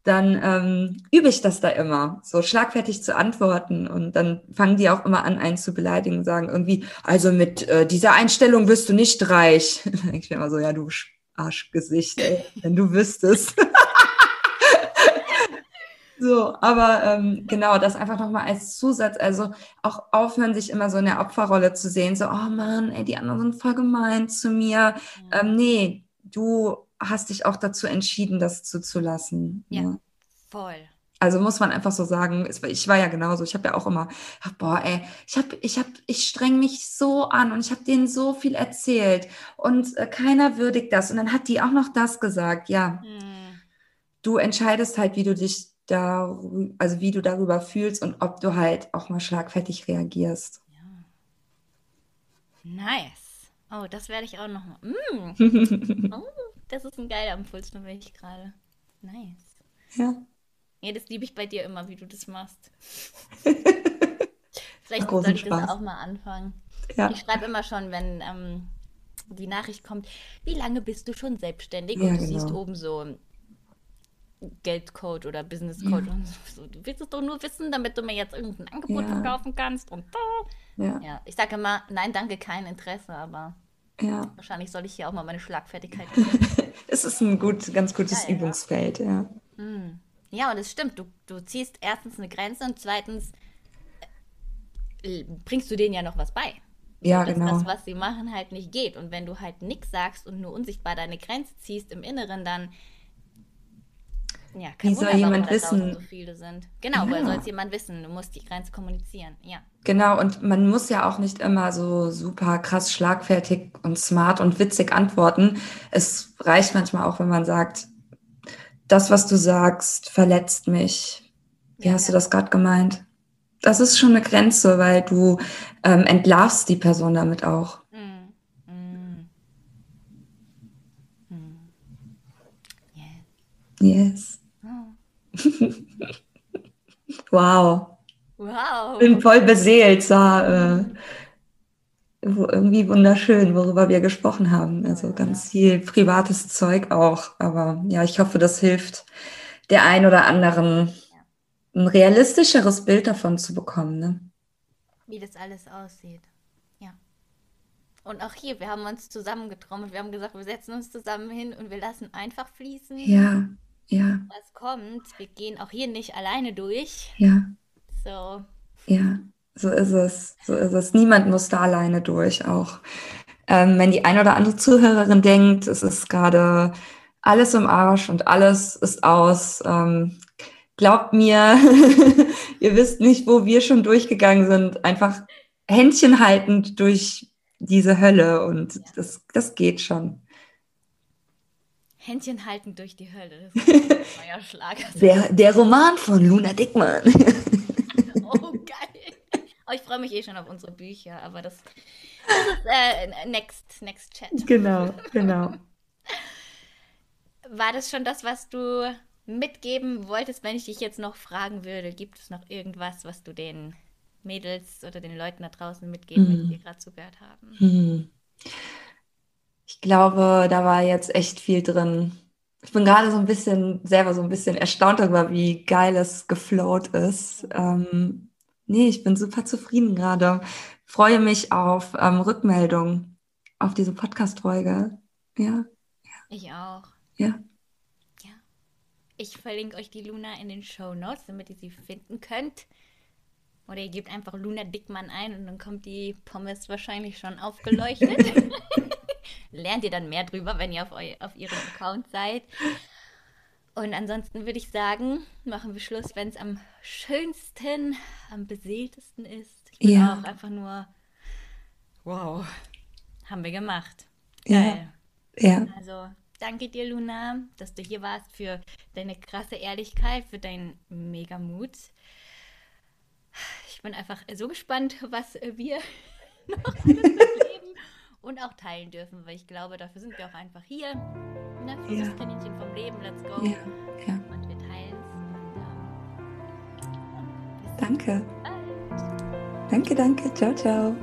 dann ähm, übe ich das da immer, so schlagfertig zu antworten. Und dann fangen die auch immer an, einen zu beleidigen, sagen irgendwie, also mit äh, dieser Einstellung wirst du nicht reich. Ich mir immer so, ja, du Arschgesicht, ey, wenn du wüsstest. so, aber ähm, genau, das einfach nochmal als Zusatz, also auch aufhören, sich immer so in der Opferrolle zu sehen, so, oh Mann, ey, die anderen sind voll gemein zu mir. Ja. Ähm, nee, du hast dich auch dazu entschieden, das zuzulassen. Ja, ja. voll. Also muss man einfach so sagen, ich war ja genauso, ich habe ja auch immer, boah, ey, ich habe, ich habe, ich streng mich so an und ich habe denen so viel erzählt und äh, keiner würdigt das und dann hat die auch noch das gesagt, ja. Hm. Du entscheidest halt, wie du dich da, also wie du darüber fühlst und ob du halt auch mal schlagfertig reagierst. Ja. Nice. Oh, das werde ich auch noch mal. Mm. oh. Das ist ein geiler Impuls, nur ich gerade. Nice. Ja. Ja, das liebe ich bei dir immer, wie du das machst. Vielleicht soll ich das auch mal anfangen. Ja. Ich schreibe immer schon, wenn, ähm, die Nachricht kommt, wie lange bist du schon selbstständig? Ja, und du genau. siehst oben so Geldcode oder Businesscode. Ja. So, du willst es doch nur wissen, damit du mir jetzt irgendein Angebot ja. verkaufen kannst. Und da. Ja. ja. Ich sage immer, nein, danke, kein Interesse, aber wahrscheinlich soll ich hier auch mal meine Schlagfertigkeit. es ist ein gut, ganz gutes Übungsfeld, ja. Hm. Ja, und es stimmt. Du, du ziehst erstens eine Grenze und zweitens äh, bringst du denen ja noch was bei. Ja, dass genau. das, was sie machen, halt nicht geht. Und wenn du halt nichts sagst und nur unsichtbar deine Grenze ziehst im Inneren, dann ja, Wie soll Wunder, jemand wissen? So viele sind. Genau, ja. weil soll es jemand wissen? Du musst die Grenze kommunizieren. Ja. Genau, und man muss ja auch nicht immer so super krass schlagfertig und smart und witzig antworten. Es reicht manchmal auch, wenn man sagt, das, was du sagst, verletzt mich. Wie ja, hast ja. du das gerade gemeint? Das ist schon eine Grenze, weil du ähm, entlarvst die Person damit auch. Mm. Mm. Mm. Yeah. Yes. wow. Wow. Bin voll beseelt, war äh, irgendwie wunderschön, worüber wir gesprochen haben. Also ganz viel privates Zeug auch. Aber ja, ich hoffe, das hilft der ein oder anderen, ein realistischeres Bild davon zu bekommen. Ne? Wie das alles aussieht. Ja. Und auch hier, wir haben uns zusammengetrommelt. Wir haben gesagt, wir setzen uns zusammen hin und wir lassen einfach fließen. Ja. Ja. Was kommt, wir gehen auch hier nicht alleine durch. Ja. So. Ja, so ist es. So ist es. Niemand muss da alleine durch. Auch ähm, wenn die ein oder andere Zuhörerin denkt, es ist gerade alles im Arsch und alles ist aus. Ähm, glaubt mir, ihr wisst nicht, wo wir schon durchgegangen sind. Einfach Händchen haltend durch diese Hölle und ja. das, das geht schon. Händchen halten durch die Hölle. Das ist ein neuer Schlager. Der, der Roman von Luna Dickmann. oh, geil. Oh, ich freue mich eh schon auf unsere Bücher, aber das, das ist äh, next, next Chat. Genau, genau. War das schon das, was du mitgeben wolltest, wenn ich dich jetzt noch fragen würde? Gibt es noch irgendwas, was du den Mädels oder den Leuten da draußen mitgeben, mhm. die gerade zugehört haben? Mhm. Ich glaube, da war jetzt echt viel drin. Ich bin gerade so ein bisschen, selber so ein bisschen erstaunt darüber, wie geil es geflowt ist. Ähm, nee, ich bin super zufrieden gerade. Freue mich auf ähm, Rückmeldungen auf diese Podcast-Folge. Ja, ja. Ich auch. Ja. Ja. Ich verlinke euch die Luna in den Show Notes, damit ihr sie finden könnt. Oder ihr gebt einfach Luna Dickmann ein und dann kommt die Pommes wahrscheinlich schon aufgeleuchtet. lernt ihr dann mehr drüber, wenn ihr auf, eu auf ihrem Account seid. Und ansonsten würde ich sagen, machen wir Schluss, wenn es am schönsten, am beseeltesten ist. Ich bin ja. auch einfach nur, wow, haben wir gemacht. Geil. Ja. ja. Also, danke dir, Luna, dass du hier warst, für deine krasse Ehrlichkeit, für deinen mega Mut. Ich bin einfach so gespannt, was wir noch und auch teilen dürfen, weil ich glaube, dafür sind wir auch einfach hier. Ne? Für ja. das Kaninchen vom Leben, let's go. Ja, ja. Und wir teilen es. Ähm, danke. Danke, danke. Ciao, ciao.